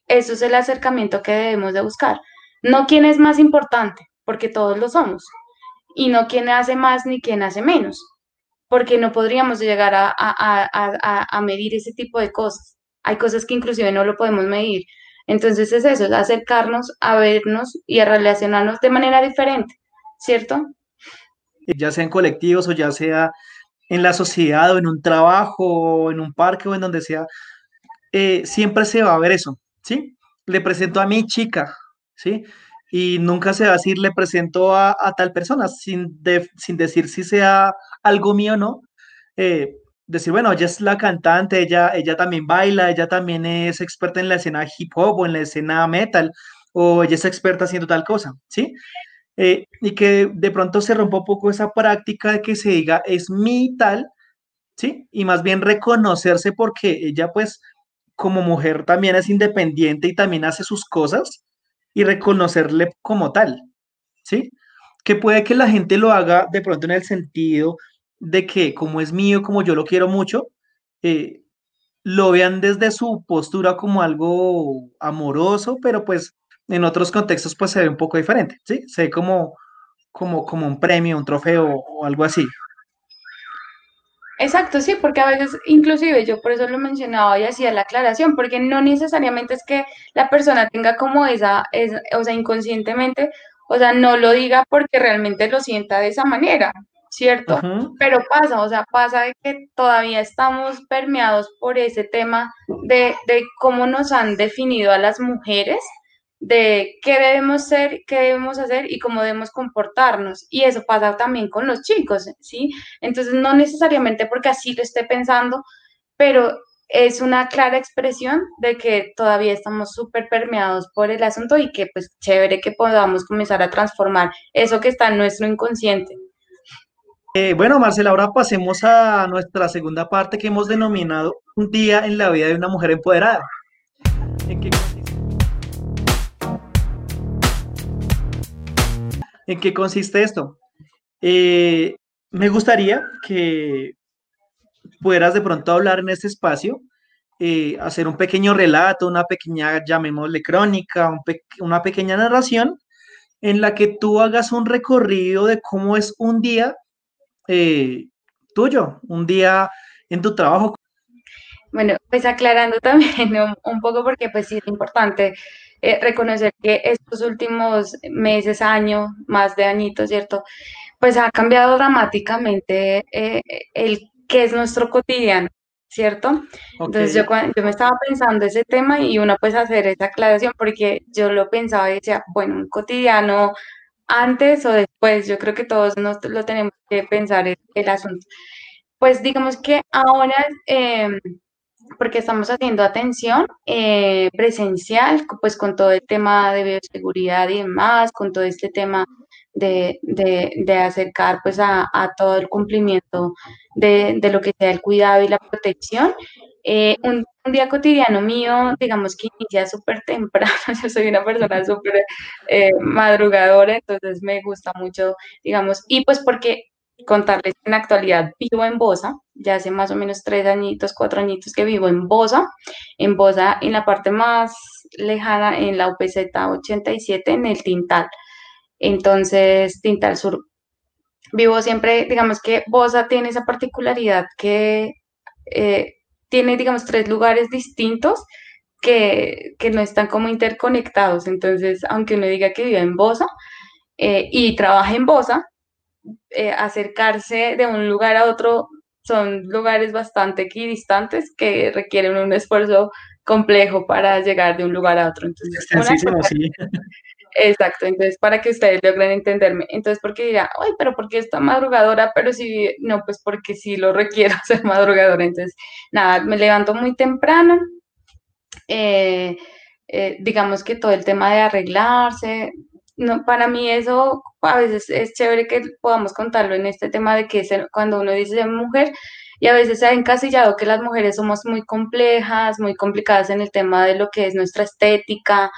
Eso es el acercamiento que debemos de buscar. No quién es más importante, porque todos lo somos. Y no quién hace más ni quién hace menos, porque no podríamos llegar a, a medir ese tipo de cosas. Hay cosas que inclusive no lo podemos medir. Entonces es eso, es acercarnos a vernos y a relacionarnos de manera diferente, ¿cierto? Ya sea en colectivos o ya sea en la sociedad o en un trabajo o en un parque o en donde sea, eh, siempre se va a ver eso, ¿sí? Le presento a mi chica, ¿sí? Y nunca se va a decir, le presento a, tal persona, sin, sin decir si sea algo mío o no. Eh, decir, bueno, ella es la cantante, ella, ella también baila, ella también es experta en la escena hip hop o en la escena metal, o ella es experta haciendo tal cosa, ¿sí? Eh, y que de pronto se rompa un poco esa práctica de que se diga, es mi tal, ¿sí? Y más bien reconocerse porque ella pues como mujer también es independiente y también hace sus cosas y reconocerle como tal, ¿sí? Que puede que la gente lo haga de pronto en el sentido de que como es mío, como yo lo quiero mucho, eh, lo vean desde su postura como algo amoroso, pero pues en otros contextos pues se ve un poco diferente, ¿sí? Se ve como, como, como un premio, un trofeo o algo así. Exacto, sí, porque a veces, inclusive yo por eso lo mencionaba y hacía la aclaración, porque no necesariamente es que la persona tenga como esa, esa, o sea, inconscientemente, o sea, no lo diga porque realmente lo sienta de esa manera, ¿cierto? Pero pasa, o sea, pasa de que todavía estamos permeados por ese tema de, de, cómo nos han definido a las mujeres, de qué debemos ser, qué debemos hacer y cómo debemos comportarnos. Y eso pasa también con los chicos, ¿sí? Entonces, no necesariamente porque así lo esté pensando, pero es una clara expresión de que todavía estamos súper permeados por el asunto y que pues chévere que podamos comenzar a transformar eso que está en nuestro inconsciente. Eh, bueno, Marcela, ahora pasemos a nuestra segunda parte que hemos denominado Un día en la vida de una mujer empoderada. ¿En qué consiste, esto? Eh, me gustaría que pudieras de pronto hablar en este espacio, eh, hacer un pequeño relato, una pequeña, llamémosle crónica, una pequeña narración en la que tú hagas un recorrido de cómo es un día eh, tuyo, un día en tu trabajo. Bueno, pues aclarando también un, poco porque pues sí es importante eh, reconocer que estos últimos meses, años, más de añitos, ¿cierto? Pues ha cambiado dramáticamente eh, el que es nuestro cotidiano, ¿cierto? Entonces yo, yo me estaba pensando ese tema y uno pues hacer esa aclaración porque yo lo pensaba y decía, bueno, un cotidiano antes o después, yo creo que todos nos lo tenemos que pensar el, asunto. Pues digamos que ahora, em, porque estamos haciendo atención eh, presencial, pues con todo el tema de bioseguridad y demás, con todo este tema de, acercar pues a, todo el cumplimiento de, de, lo que sea el cuidado y la protección. Eh, un, día cotidiano mío, digamos que inicia súper temprano, yo soy una persona súper eh, madrugadora, entonces me gusta mucho, digamos, y pues porque contarles que en la actualidad vivo en Bosa, ya hace más o menos tres añitos, cuatro añitos que vivo en Bosa, en Bosa, en la parte más lejana, en la UPZ 87, en el Tintal. Entonces, Tintal Sur. Vivo siempre, digamos que Bosa tiene esa particularidad que eh, tiene, digamos, tres lugares distintos que, que no están como interconectados. Entonces, aunque uno diga que vive en Bosa eh, y trabaja en Bosa, eh, acercarse de un lugar a otro son lugares bastante equidistantes que requieren un esfuerzo complejo para llegar de un lugar a otro. Entonces, sí. Exacto, entonces para que ustedes logren entenderme. Entonces, porque dirá, ay, pero ¿por qué está madrugadora? Pero si, no, pues porque sí lo requiero ser madrugadora. Entonces, nada, me levanto muy temprano. Eh, eh, digamos que todo el tema de arreglarse, no, para mí eso a veces es chévere que podamos contarlo en este tema de que cuando uno dice mujer y a veces se ha encasillado que las mujeres somos muy complejas, muy complicadas en el tema de lo que es nuestra estética.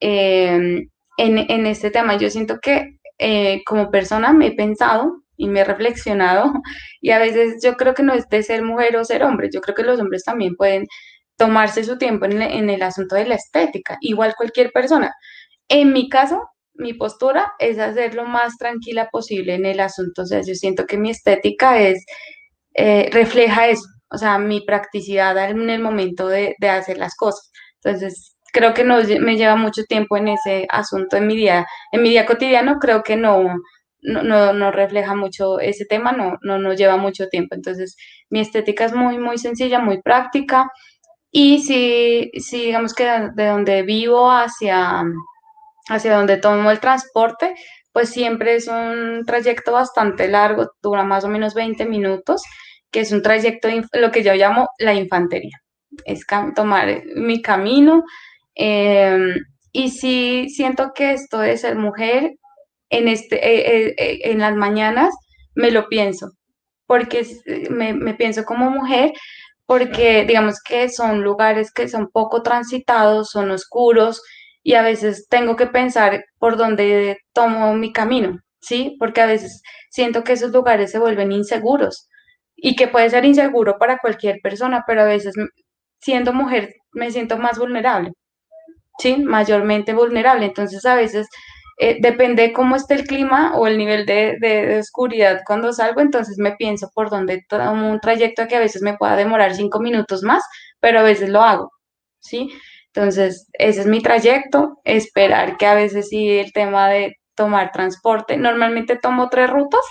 Eh, en, este tema. Yo siento que eh, como persona me he pensado y me he reflexionado y a veces yo creo que no es de ser mujer o ser hombre, yo creo que los hombres también pueden tomarse su tiempo en, el asunto de la estética, igual cualquier persona. En mi caso, mi postura es hacer lo más tranquila posible en el asunto, o sea, yo siento que mi estética es, eh, refleja eso, o sea, mi practicidad en el momento de, de hacer las cosas. Entonces, creo que no me lleva mucho tiempo en ese asunto en mi día, en mi día cotidiano, creo que no, no, no, refleja mucho ese tema, no, no nos lleva mucho tiempo. Entonces, mi estética es muy, muy sencilla, muy práctica. Y si, si digamos que de donde vivo hacia, hacia donde tomo el transporte, pues siempre es un trayecto bastante largo, dura más o menos 20 minutos, que es un trayecto, lo que yo llamo la infantería. Es tomar mi camino, Em, y sí siento que esto de ser mujer en, este, eh, eh, eh, en las mañanas me lo pienso, porque me, me pienso como mujer, porque digamos que son lugares que son poco transitados, son oscuros y a veces tengo que pensar por dónde tomo mi camino, ¿sí? Porque a veces siento que esos lugares se vuelven inseguros y que puede ser inseguro para cualquier persona, pero a veces siendo mujer me siento más vulnerable. ¿Sí? Mayormente vulnerable. Entonces, a veces eh, depende cómo esté el clima o el nivel de, oscuridad cuando salgo, entonces me pienso por dónde tomo un trayecto que a veces me pueda demorar cinco minutos más, pero a veces lo hago, ¿sí? Entonces, ese es mi trayecto, esperar que a veces sí el tema de tomar transporte, normalmente tomo tres rutas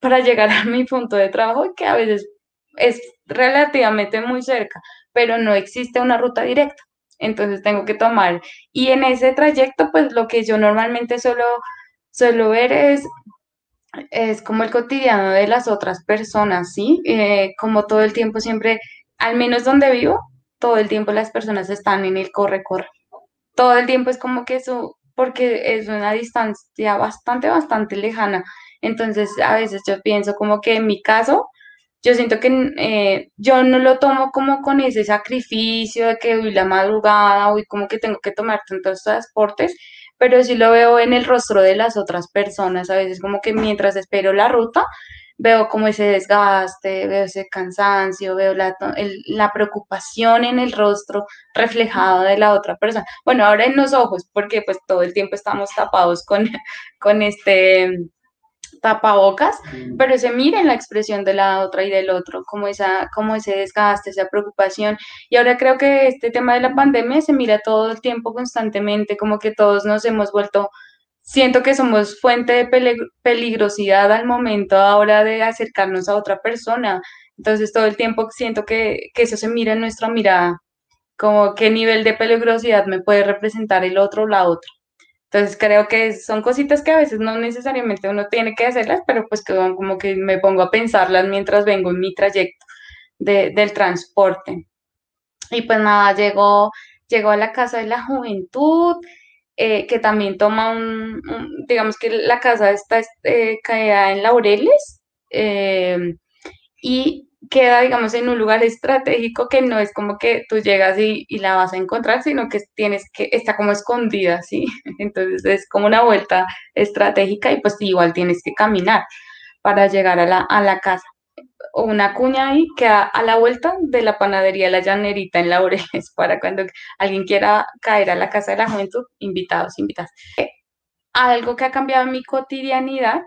para llegar a mi punto de trabajo, que a veces es relativamente muy cerca, pero no existe una ruta directa entonces tengo que tomar. Y en ese trayecto, pues lo que yo normalmente suelo, suelo ver es, es como el cotidiano de las otras personas, ¿sí? Eh, como todo el tiempo siempre, al menos donde vivo, todo el tiempo las personas están en el corre-corre. Todo el tiempo es como que eso, porque es una distancia bastante, bastante lejana. Entonces, a veces yo pienso como que en mi caso, yo siento que eh, yo no lo tomo como con ese sacrificio de que hoy la madrugada, hoy como que tengo que tomar tantos transportes, pero sí lo veo en el rostro de las otras personas, a veces como que mientras espero la ruta, veo como ese desgaste, veo ese cansancio, veo la, la preocupación en el rostro reflejado de la otra persona. Bueno, ahora en los ojos, porque pues todo el tiempo estamos tapados con, con este tapabocas, pero se mira en la expresión de la otra y del otro, como, esa, como ese desgaste, esa preocupación. Y ahora creo que este tema de la pandemia se mira todo el tiempo constantemente, como que todos nos hemos vuelto, siento que somos fuente de peligrosidad al momento ahora de acercarnos a otra persona. Entonces todo el tiempo siento que, que eso se mira en nuestra mirada, como qué nivel de peligrosidad me puede representar el otro o la otra. Entonces creo que son cositas que a veces no necesariamente uno tiene que hacerlas, pero pues que como que me pongo a pensarlas mientras vengo en mi trayecto del transporte. Y pues nada, llegó, llegó a la Casa de la Juventud, eh, que también toma un, digamos que la casa está eh, caída en Laureles, eh, y queda, digamos, en un lugar estratégico que no es como que tú llegas y, la vas a encontrar, sino que tienes que, está como escondida, ¿sí? Entonces es como una vuelta estratégica y pues igual tienes que caminar para llegar a la, a la casa. Una cuña ahí que a, la vuelta de la panadería La Llanerita en Laureles, para cuando alguien quiera caer a la casa de la juventud, invitados, invitadas. Algo que ha cambiado mi cotidianidad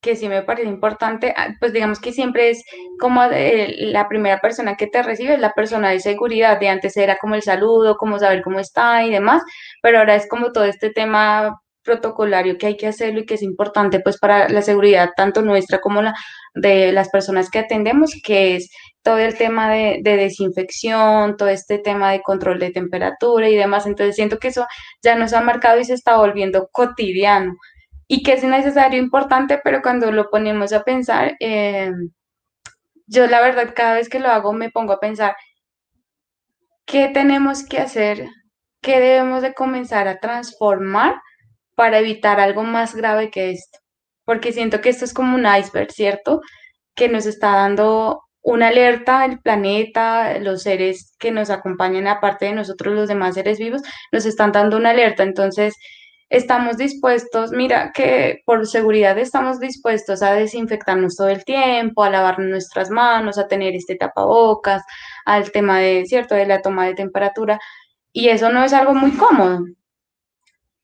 que sí me parece importante, ah, pues digamos que siempre es como eh, la primera persona que te recibe, la persona de seguridad, de antes era como el saludo, como saber cómo está y demás, pero ahora es como todo este tema protocolario que hay que hacerlo y que es importante pues para la seguridad tanto nuestra como la de las personas que atendemos, que es todo el tema de, de, desinfección, todo este tema de control de temperatura y demás. Entonces siento que eso ya nos ha marcado y se está volviendo cotidiano y que es necesario, importante, pero cuando lo ponemos a pensar, eh, yo la verdad cada vez que lo hago me pongo a pensar, ¿qué tenemos que hacer? ¿Qué debemos de comenzar a transformar para evitar algo más grave que esto? Porque siento que esto es como un iceberg, ¿cierto? Que nos está dando una alerta el planeta, los seres que nos acompañan, aparte de nosotros, los demás seres vivos, nos están dando una alerta. Entonces, estamos dispuestos, mira que por seguridad estamos dispuestos a desinfectarnos todo el tiempo, a lavar nuestras manos, a tener este tapabocas, al tema de, cierto, de la toma de temperatura, y eso no es algo muy cómodo.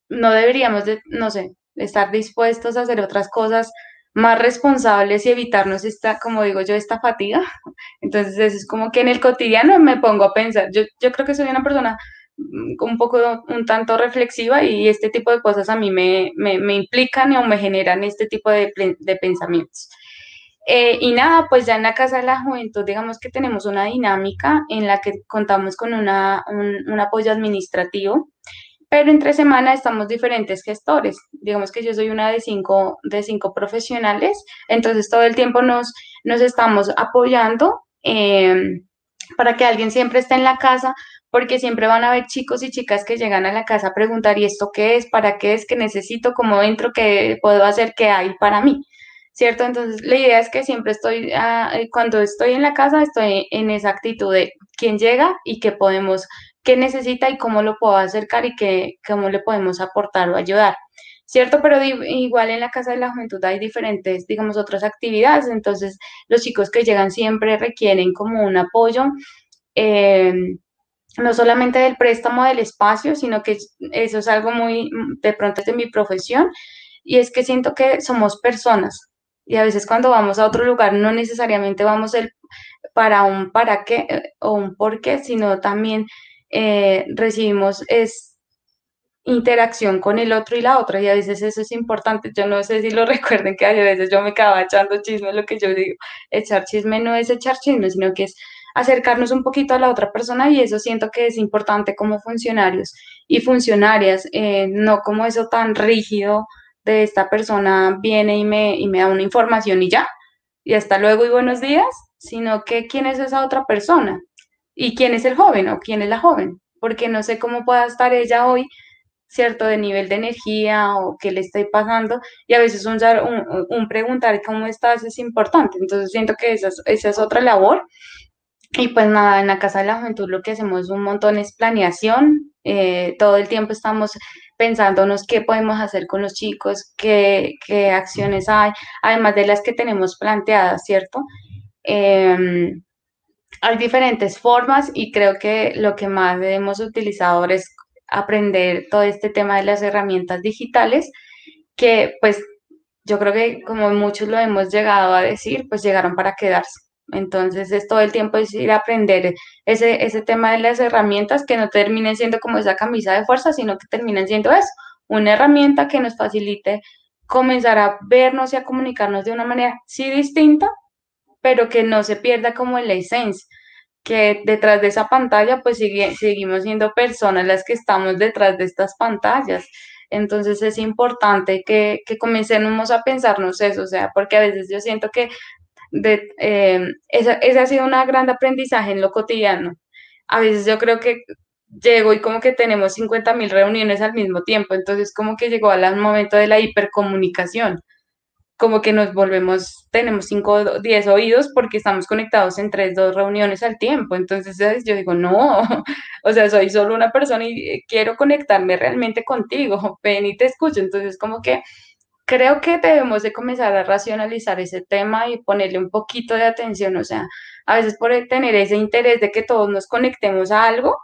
No deberíamos de, no sé, estar dispuestos a hacer otras cosas más responsables y evitarnos esta, como digo yo, esta fatiga. Entonces, eso es como que en el cotidiano me pongo a pensar, yo, yo creo que soy una persona un poco, un tanto reflexiva y este tipo de cosas a mí me, me, implican o me generan este tipo de, de pensamientos. Eh, y nada, pues ya en la Casa de la Juventud, digamos que tenemos una dinámica en la que contamos con una, un, un, apoyo administrativo, pero entre semana estamos diferentes gestores. Digamos que yo soy una de cinco, de cinco profesionales, entonces todo el tiempo nos, nos estamos apoyando eh, para que alguien siempre esté en la casa porque siempre van a haber chicos y chicas que llegan a la casa preguntar, ¿y esto qué es? ¿Para qué es? ¿Qué necesito? ¿Cómo entro? ¿Qué puedo hacer? ¿Qué hay para mí? ¿Cierto? Entonces, la idea es que siempre estoy, ah, eh, cuando estoy en la casa, estoy en esa actitud de quién llega y qué podemos, qué necesita y cómo lo puedo acercar y qué, cómo le podemos aportar o ayudar. ¿cierto? Pero igual en la Casa de la Juventud hay diferentes, digamos, otras actividades, entonces los chicos que llegan siempre requieren como un apoyo. Eh, no solamente del préstamo del espacio, sino que eso es algo muy, de pronto de mi profesión, y es que siento que somos personas, y a veces cuando vamos a otro lugar no necesariamente vamos el, para un para qué eh, o un por qué, sino también eh, recibimos es interacción con el otro y la otra, y a veces eso es importante, yo no sé si lo recuerden que a veces yo me quedaba echando chisme, lo que yo digo, echar chisme no es echar chisme, sino que es acercarnos un poquito a la otra persona y eso siento que es importante como funcionarios y funcionarias, eh, no como eso tan rígido de esta persona viene y me, y me da una información y ya, y hasta luego y buenos días, sino que quién es esa otra persona y quién es el joven o quién es la joven, porque no sé cómo pueda estar ella hoy, ¿cierto? De nivel de energía o qué le estoy pasando y a veces un, un, preguntar cómo estás es importante, entonces siento que esa esa es otra labor y pues nada, en la Casa de la Juventud lo que hacemos un montón es planeación. Eh, todo el tiempo estamos pensándonos qué podemos hacer con los chicos, qué, qué acciones hay, además de las que tenemos planteadas, ¿cierto? Em, hay diferentes formas y creo que lo que más hemos utilizado es aprender todo este tema de las herramientas digitales, que pues yo creo que como muchos lo hemos llegado a decir, pues llegaron para quedarse entonces es todo el tiempo es ir a aprender ese, ese tema de las herramientas que no terminen siendo como esa camisa de fuerza, sino que terminen siendo eso, una herramienta que nos facilite comenzar a vernos y a comunicarnos de una manera sí distinta, pero que no se pierda como la esencia, que detrás de esa pantalla pues sigue, seguimos siendo personas las que estamos detrás de estas pantallas. Entonces es importante que, que comencemos a pensarnos eso, o sea, porque a veces yo siento que de, eh, ese, ha sido un gran aprendizaje en lo cotidiano. A veces yo creo que llego y como que tenemos 50 mil reuniones al mismo tiempo, entonces como que llegó al momento de la hipercomunicación, como que nos volvemos, tenemos 5 o 10 oídos porque estamos conectados en 3, 2 reuniones al tiempo, entonces yo digo, no, o sea, soy solo una persona y quiero conectarme realmente contigo, ven y te escucho, entonces como que creo que debemos de comenzar a racionalizar ese tema y ponerle un poquito de atención, o sea, a veces por tener ese interés de que todos nos conectemos a algo,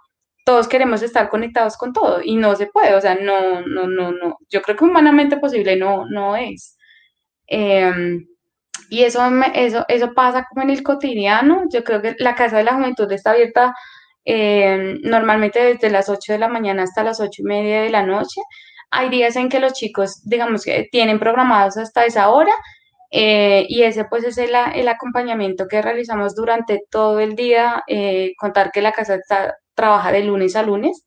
todos queremos estar conectados con todo y no se puede, o sea, no, no, no, no, yo creo que humanamente posible no, no es. Em, y eso, eso, eso pasa como en el cotidiano. Yo creo que la Casa de la Juventud está abierta em, normalmente desde las 8 de la mañana hasta las 8 y media de la noche. Hay días en que los chicos, digamos que tienen programados hasta esa hora eh, y ese pues es el, el, acompañamiento que realizamos durante todo el día. Eh, contar que la casa está, trabaja de lunes a lunes.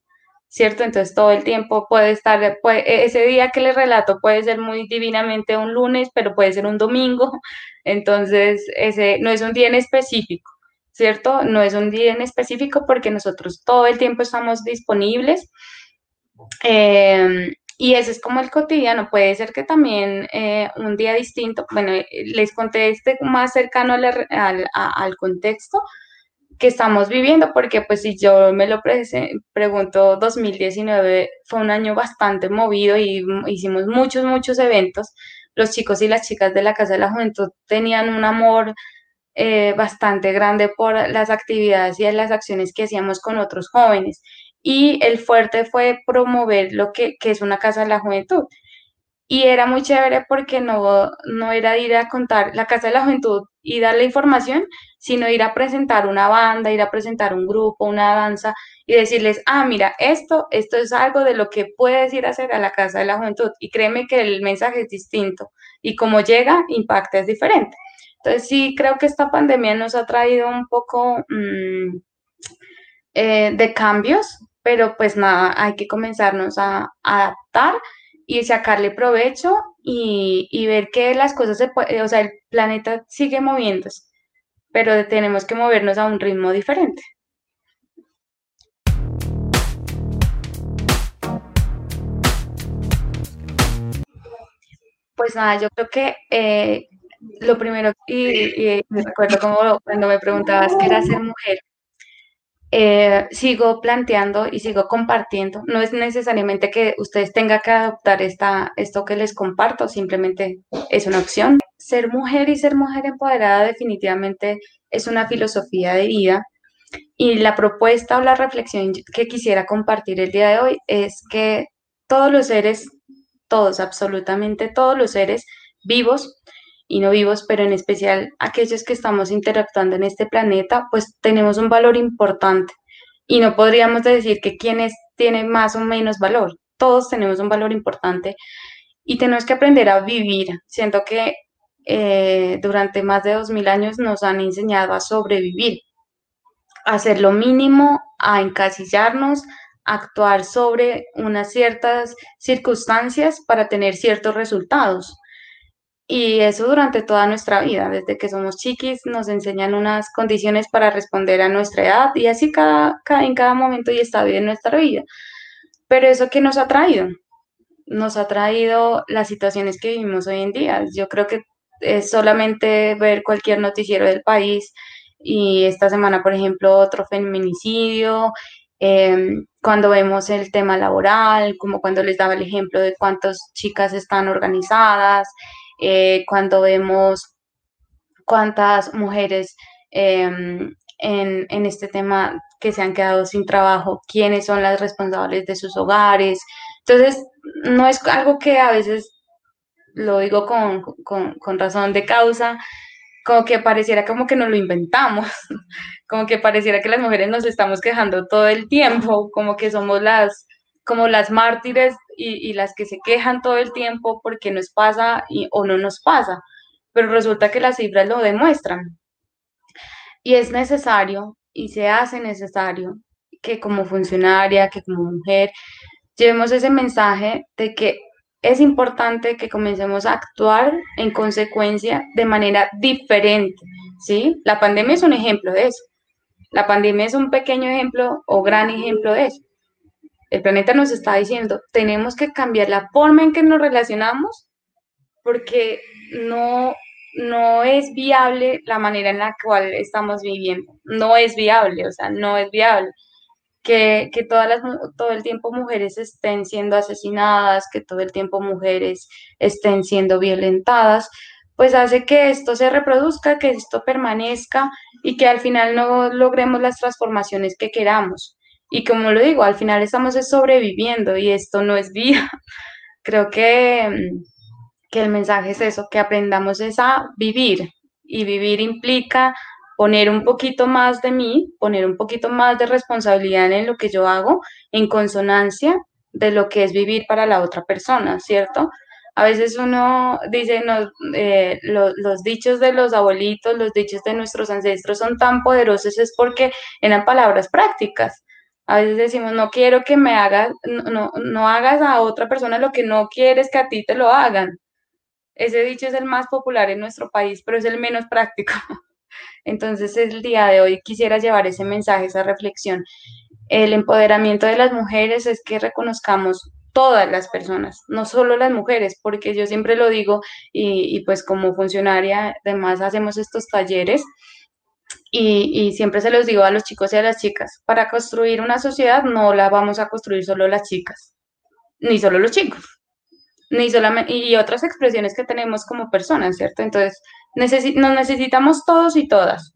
¿cierto? Entonces todo el tiempo puede estar, e, ese día que les relato puede ser muy divinamente un lunes, pero puede ser un domingo, entonces ese no es un día en específico, ¿cierto? No es un día en específico porque nosotros todo el tiempo estamos disponibles. Em, y ese es como el cotidiano, puede ser que también eh, un día distinto, bueno, les conté este más cercano al, al contexto, que estamos viviendo, porque pues si yo me lo pregunto, 2019 fue un año bastante movido y hicimos muchos, muchos eventos. Los chicos y las chicas de la Casa de la Juventud tenían un amor eh, bastante grande por las actividades y las acciones que hacíamos con otros jóvenes. Y el fuerte fue promover lo que, que es una Casa de la Juventud. Y era muy chévere porque no, no era ir a contar la Casa de la Juventud y darle información, sino ir a presentar una banda, ir a presentar un grupo, una danza y decirles, ah, mira, esto, esto es algo de lo que puedes ir a hacer a la Casa de la Juventud. Y créeme que el mensaje es distinto y como llega, impacta es diferente. Entonces sí, creo que esta pandemia nos ha traído un poco mm, eh, de cambios, pero pues nada, hay que comenzarnos a adaptar y sacarle provecho y, ver que las cosas se pueden, o sea, el planeta sigue moviéndose, pero tenemos que movernos a un ritmo diferente. Pues nada, yo creo que eh, lo primero, y, y, me recuerdo como cuando me preguntabas qué era ser mujer, eh, sigo planteando y sigo compartiendo. No es necesariamente que ustedes tengan que adoptar esta, esto que les comparto, simplemente es una opción. Ser mujer y ser mujer empoderada definitivamente es una filosofía de vida y la propuesta o la reflexión que quisiera compartir el día de hoy es que todos los seres, todos, absolutamente todos los seres vivos, y no vivos, pero en especial aquellos que estamos interactuando en este planeta, pues tenemos un valor importante y no podríamos decir que quienes tienen más o menos valor, todos tenemos un valor importante y tenemos que aprender a vivir. Siento que eh, durante más de dos mil años nos han enseñado a sobrevivir, a hacer lo mínimo, a encasillarnos, a actuar sobre unas ciertas circunstancias para tener ciertos resultados. Y eso durante toda nuestra vida, desde que somos chiquis, nos enseñan unas condiciones para responder a nuestra edad y así cada, en cada momento y estadio de nuestra vida. Pero eso que nos ha traído, nos ha traído las situaciones que vivimos hoy en día. Yo creo que es solamente ver cualquier noticiero del país y esta semana, por ejemplo, otro feminicidio, em, cuando vemos el tema laboral, como cuando les daba el ejemplo de cuántas chicas están organizadas, eh, cuando vemos cuántas mujeres em, en, en, este tema que se han quedado sin trabajo, quiénes son las responsables de sus hogares. Entonces, no es algo que a veces lo digo con, con, con razón de causa, como que pareciera como que nos lo inventamos, como que pareciera que las mujeres nos estamos quejando todo el tiempo, como que somos las, como las mártires y, las que se quejan todo el tiempo porque nos pasa o no nos pasa, pero resulta que las cifras lo demuestran. Y es necesario y se hace necesario que como funcionaria, que como mujer, llevemos ese mensaje de que es importante que comencemos a actuar en consecuencia de manera diferente, ¿sí? La pandemia es un ejemplo de eso. La pandemia es un pequeño ejemplo o gran ejemplo de eso. El planeta nos está diciendo, tenemos que cambiar la forma en que nos relacionamos porque no, no es viable la manera en la cual estamos viviendo. No es viable, o sea, no es viable. Que, que todas las, todo el tiempo mujeres estén siendo asesinadas, que todo el tiempo mujeres estén siendo violentadas, pues hace que esto se reproduzca, que esto permanezca y que al final no logremos las transformaciones que queramos. Y como lo digo, al final estamos sobreviviendo y esto no es vida. Creo que, que el mensaje es eso, que aprendamos es a vivir y vivir implica poner un poquito más de mí, poner un poquito más de responsabilidad en lo que yo hago en consonancia de lo que es vivir para la otra persona, ¿cierto? A veces uno dice, no, eh, los dichos de los abuelitos, los dichos de nuestros ancestros son tan poderosos es porque eran palabras prácticas. A veces decimos, no quiero que me hagas, no, no hagas a otra persona lo que no quieres que a ti te lo hagan. Ese dicho es el más popular en nuestro país, pero es el menos práctico. Entonces, el día de hoy quisiera llevar ese mensaje, esa reflexión. El empoderamiento de las mujeres es que reconozcamos todas las personas, no solo las mujeres, porque yo siempre lo digo y, pues como funcionaria, además hacemos estos talleres y, y, siempre se los digo a los chicos y a las chicas, para construir una sociedad no la vamos a construir solo las chicas, ni solo los chicos, ni solamente, y otras expresiones que tenemos como personas, ¿cierto? Entonces, nos necesitamos todos y todas.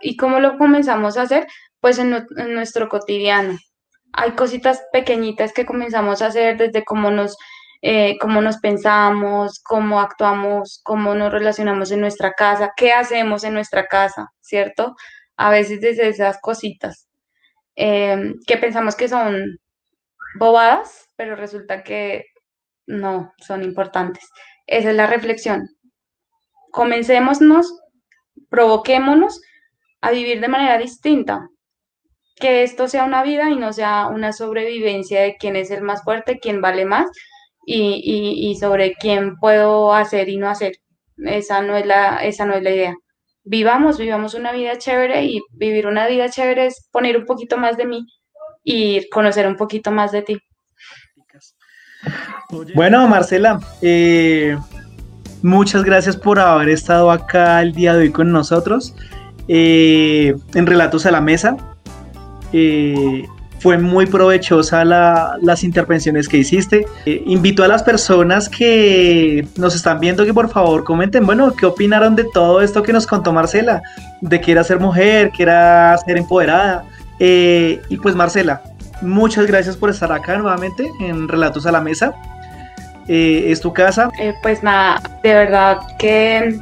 ¿Y cómo lo comenzamos a hacer? Pues en, nuestro cotidiano. Hay cositas pequeñitas que comenzamos a hacer desde cómo nos, eh, cómo nos pensamos, cómo actuamos, cómo nos relacionamos en nuestra casa, qué hacemos en nuestra casa, ¿cierto? A veces desde esas cositas em, que pensamos que son bobadas, pero resulta que no, son importantes. Esa es la reflexión comencémonos, provoquémonos a vivir de manera distinta. Que esto sea una vida y no sea una sobrevivencia de quién es el más fuerte, quién vale más y, sobre quién puedo hacer y no hacer. Esa no, es la, esa no es la idea. Vivamos, vivamos una vida chévere y vivir una vida chévere es poner un poquito más de mí y conocer un poquito más de ti. Bueno, Marcela, eh, Muchas gracias por haber estado acá el día de hoy con nosotros eh, en Relatos a la Mesa. Eh, fue muy provechosa las intervenciones que hiciste. Eh, invito a las personas que nos están viendo que por favor comenten, bueno, ¿qué opinaron de todo esto que nos contó Marcela? De que era ser mujer, que era ser empoderada. y pues Marcela, muchas gracias por estar acá nuevamente en Relatos a la Mesa. Eh, es tu casa. Eh, pues nada, de verdad que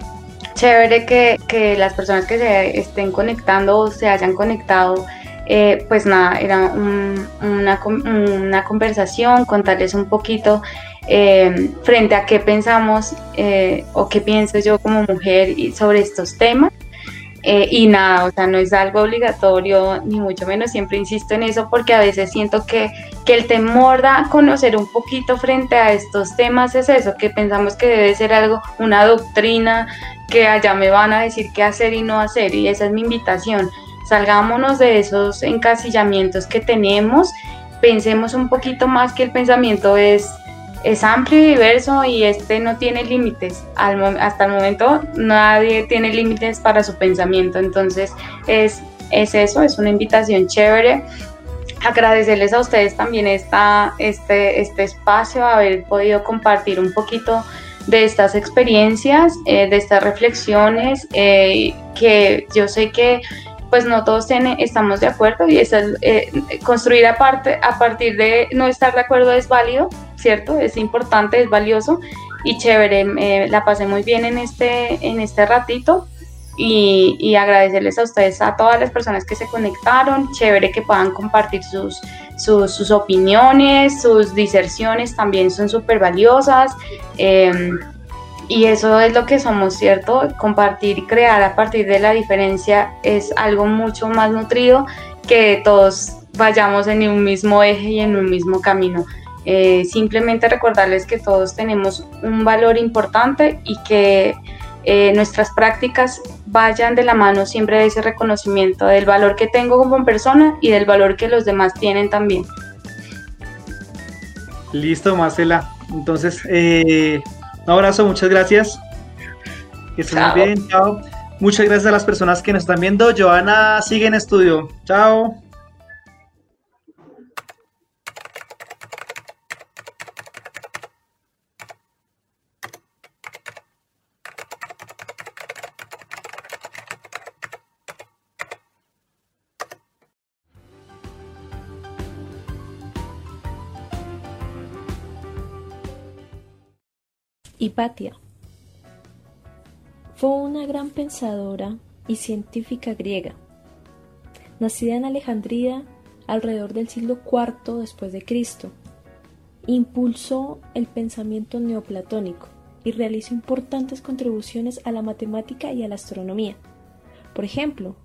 chévere que, las personas que se estén conectando se hayan conectado, eh, pues nada, era una, una, conversación, contarles un poquito frente a qué pensamos o qué pienso yo como mujer sobre estos temas. Eh, y nada, o sea, no es algo obligatorio, ni mucho menos, siempre insisto en eso porque a veces siento que, que el temor da conocer un poquito frente a estos temas es eso, que pensamos que debe ser algo, una doctrina, que allá me van a decir qué hacer y no hacer, y esa es mi invitación. Salgámonos de esos encasillamientos que tenemos, pensemos un poquito más que el pensamiento es es amplio y diverso y este no tiene límites. hasta el momento nadie tiene límites para su pensamiento. Entonces es, es eso, es una invitación chévere. Agradecerles a ustedes también esta, este, este espacio, haber podido compartir un poquito de estas experiencias, eh, de estas reflexiones, eh, que yo sé que pues no todos tienen, estamos de acuerdo y es eh, construir aparte, a partir de no estar de acuerdo es válido, ¿cierto? Es importante, es valioso y chévere. la pasé muy bien en este, en este ratito y, agradecerles a ustedes, a todas las personas que se conectaron. Chévere que puedan compartir sus, sus, opiniones, sus diserciones también son súper valiosas. Em, y eso es lo que somos, ¿cierto? Compartir y crear a partir de la diferencia es algo mucho más nutrido que todos vayamos en un mismo eje y en un mismo camino. Eh, simplemente recordarles que todos tenemos un valor importante y que eh, nuestras prácticas vayan de la mano siempre de ese reconocimiento del valor que tengo como persona y del valor que los demás tienen también. Listo, Marcela. Entonces, eh, un abrazo, muchas gracias. Que estén muy bien, chao. Muchas gracias a las personas que nos están viendo. Joana sigue en estudio. Chao. Hipatia. Fue una gran pensadora y científica griega. Nacida en Alejandría alrededor del siglo IV después de Cristo, impulsó el pensamiento neoplatónico y realizó importantes contribuciones a la matemática y a la astronomía. Por ejemplo,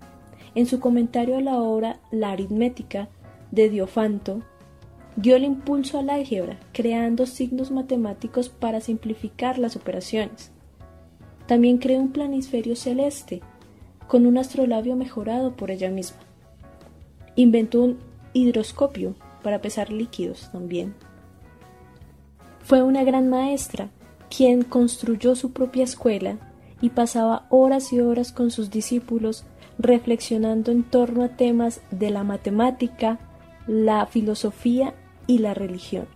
en su comentario a la obra La aritmética de Diofanto, dio el impulso al álgebra, creando signos matemáticos para simplificar las operaciones. También creó un planisferio celeste, con un astrolabio mejorado por ella misma. Inventó un hidroscopio para pesar líquidos también. Fue una gran maestra, quien construyó su propia escuela y pasaba horas y horas con sus discípulos reflexionando en torno a temas de la matemática, la filosofía y la religión.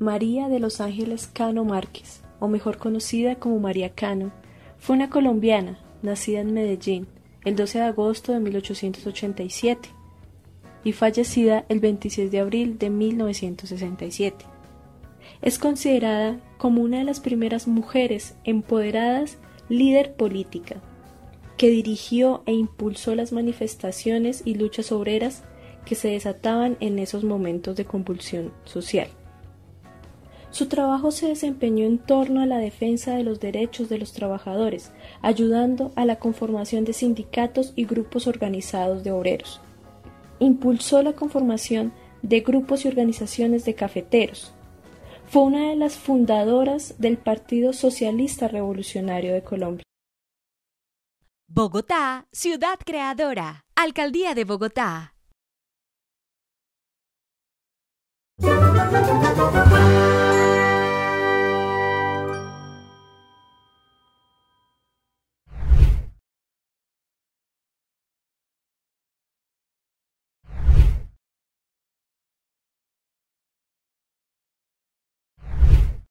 María de los Ángeles Cano Márquez, o mejor conocida como María Cano, fue una colombiana nacida en Medellín el 12 de agosto de 1887 y fallecida el 26 de abril de 1967. Es considerada como una de las primeras mujeres empoderadas líder política, que dirigió e impulsó las manifestaciones y luchas obreras que se desataban en esos momentos de convulsión social. Su trabajo se desempeñó en torno a la defensa de los derechos de los trabajadores, ayudando a la conformación de sindicatos y grupos organizados de obreros. Impulsó la conformación de grupos y organizaciones de cafeteros. Fue una de las fundadoras del Partido Socialista Revolucionario de Colombia. Bogotá, ciudad creadora. Alcaldía de Bogotá. Música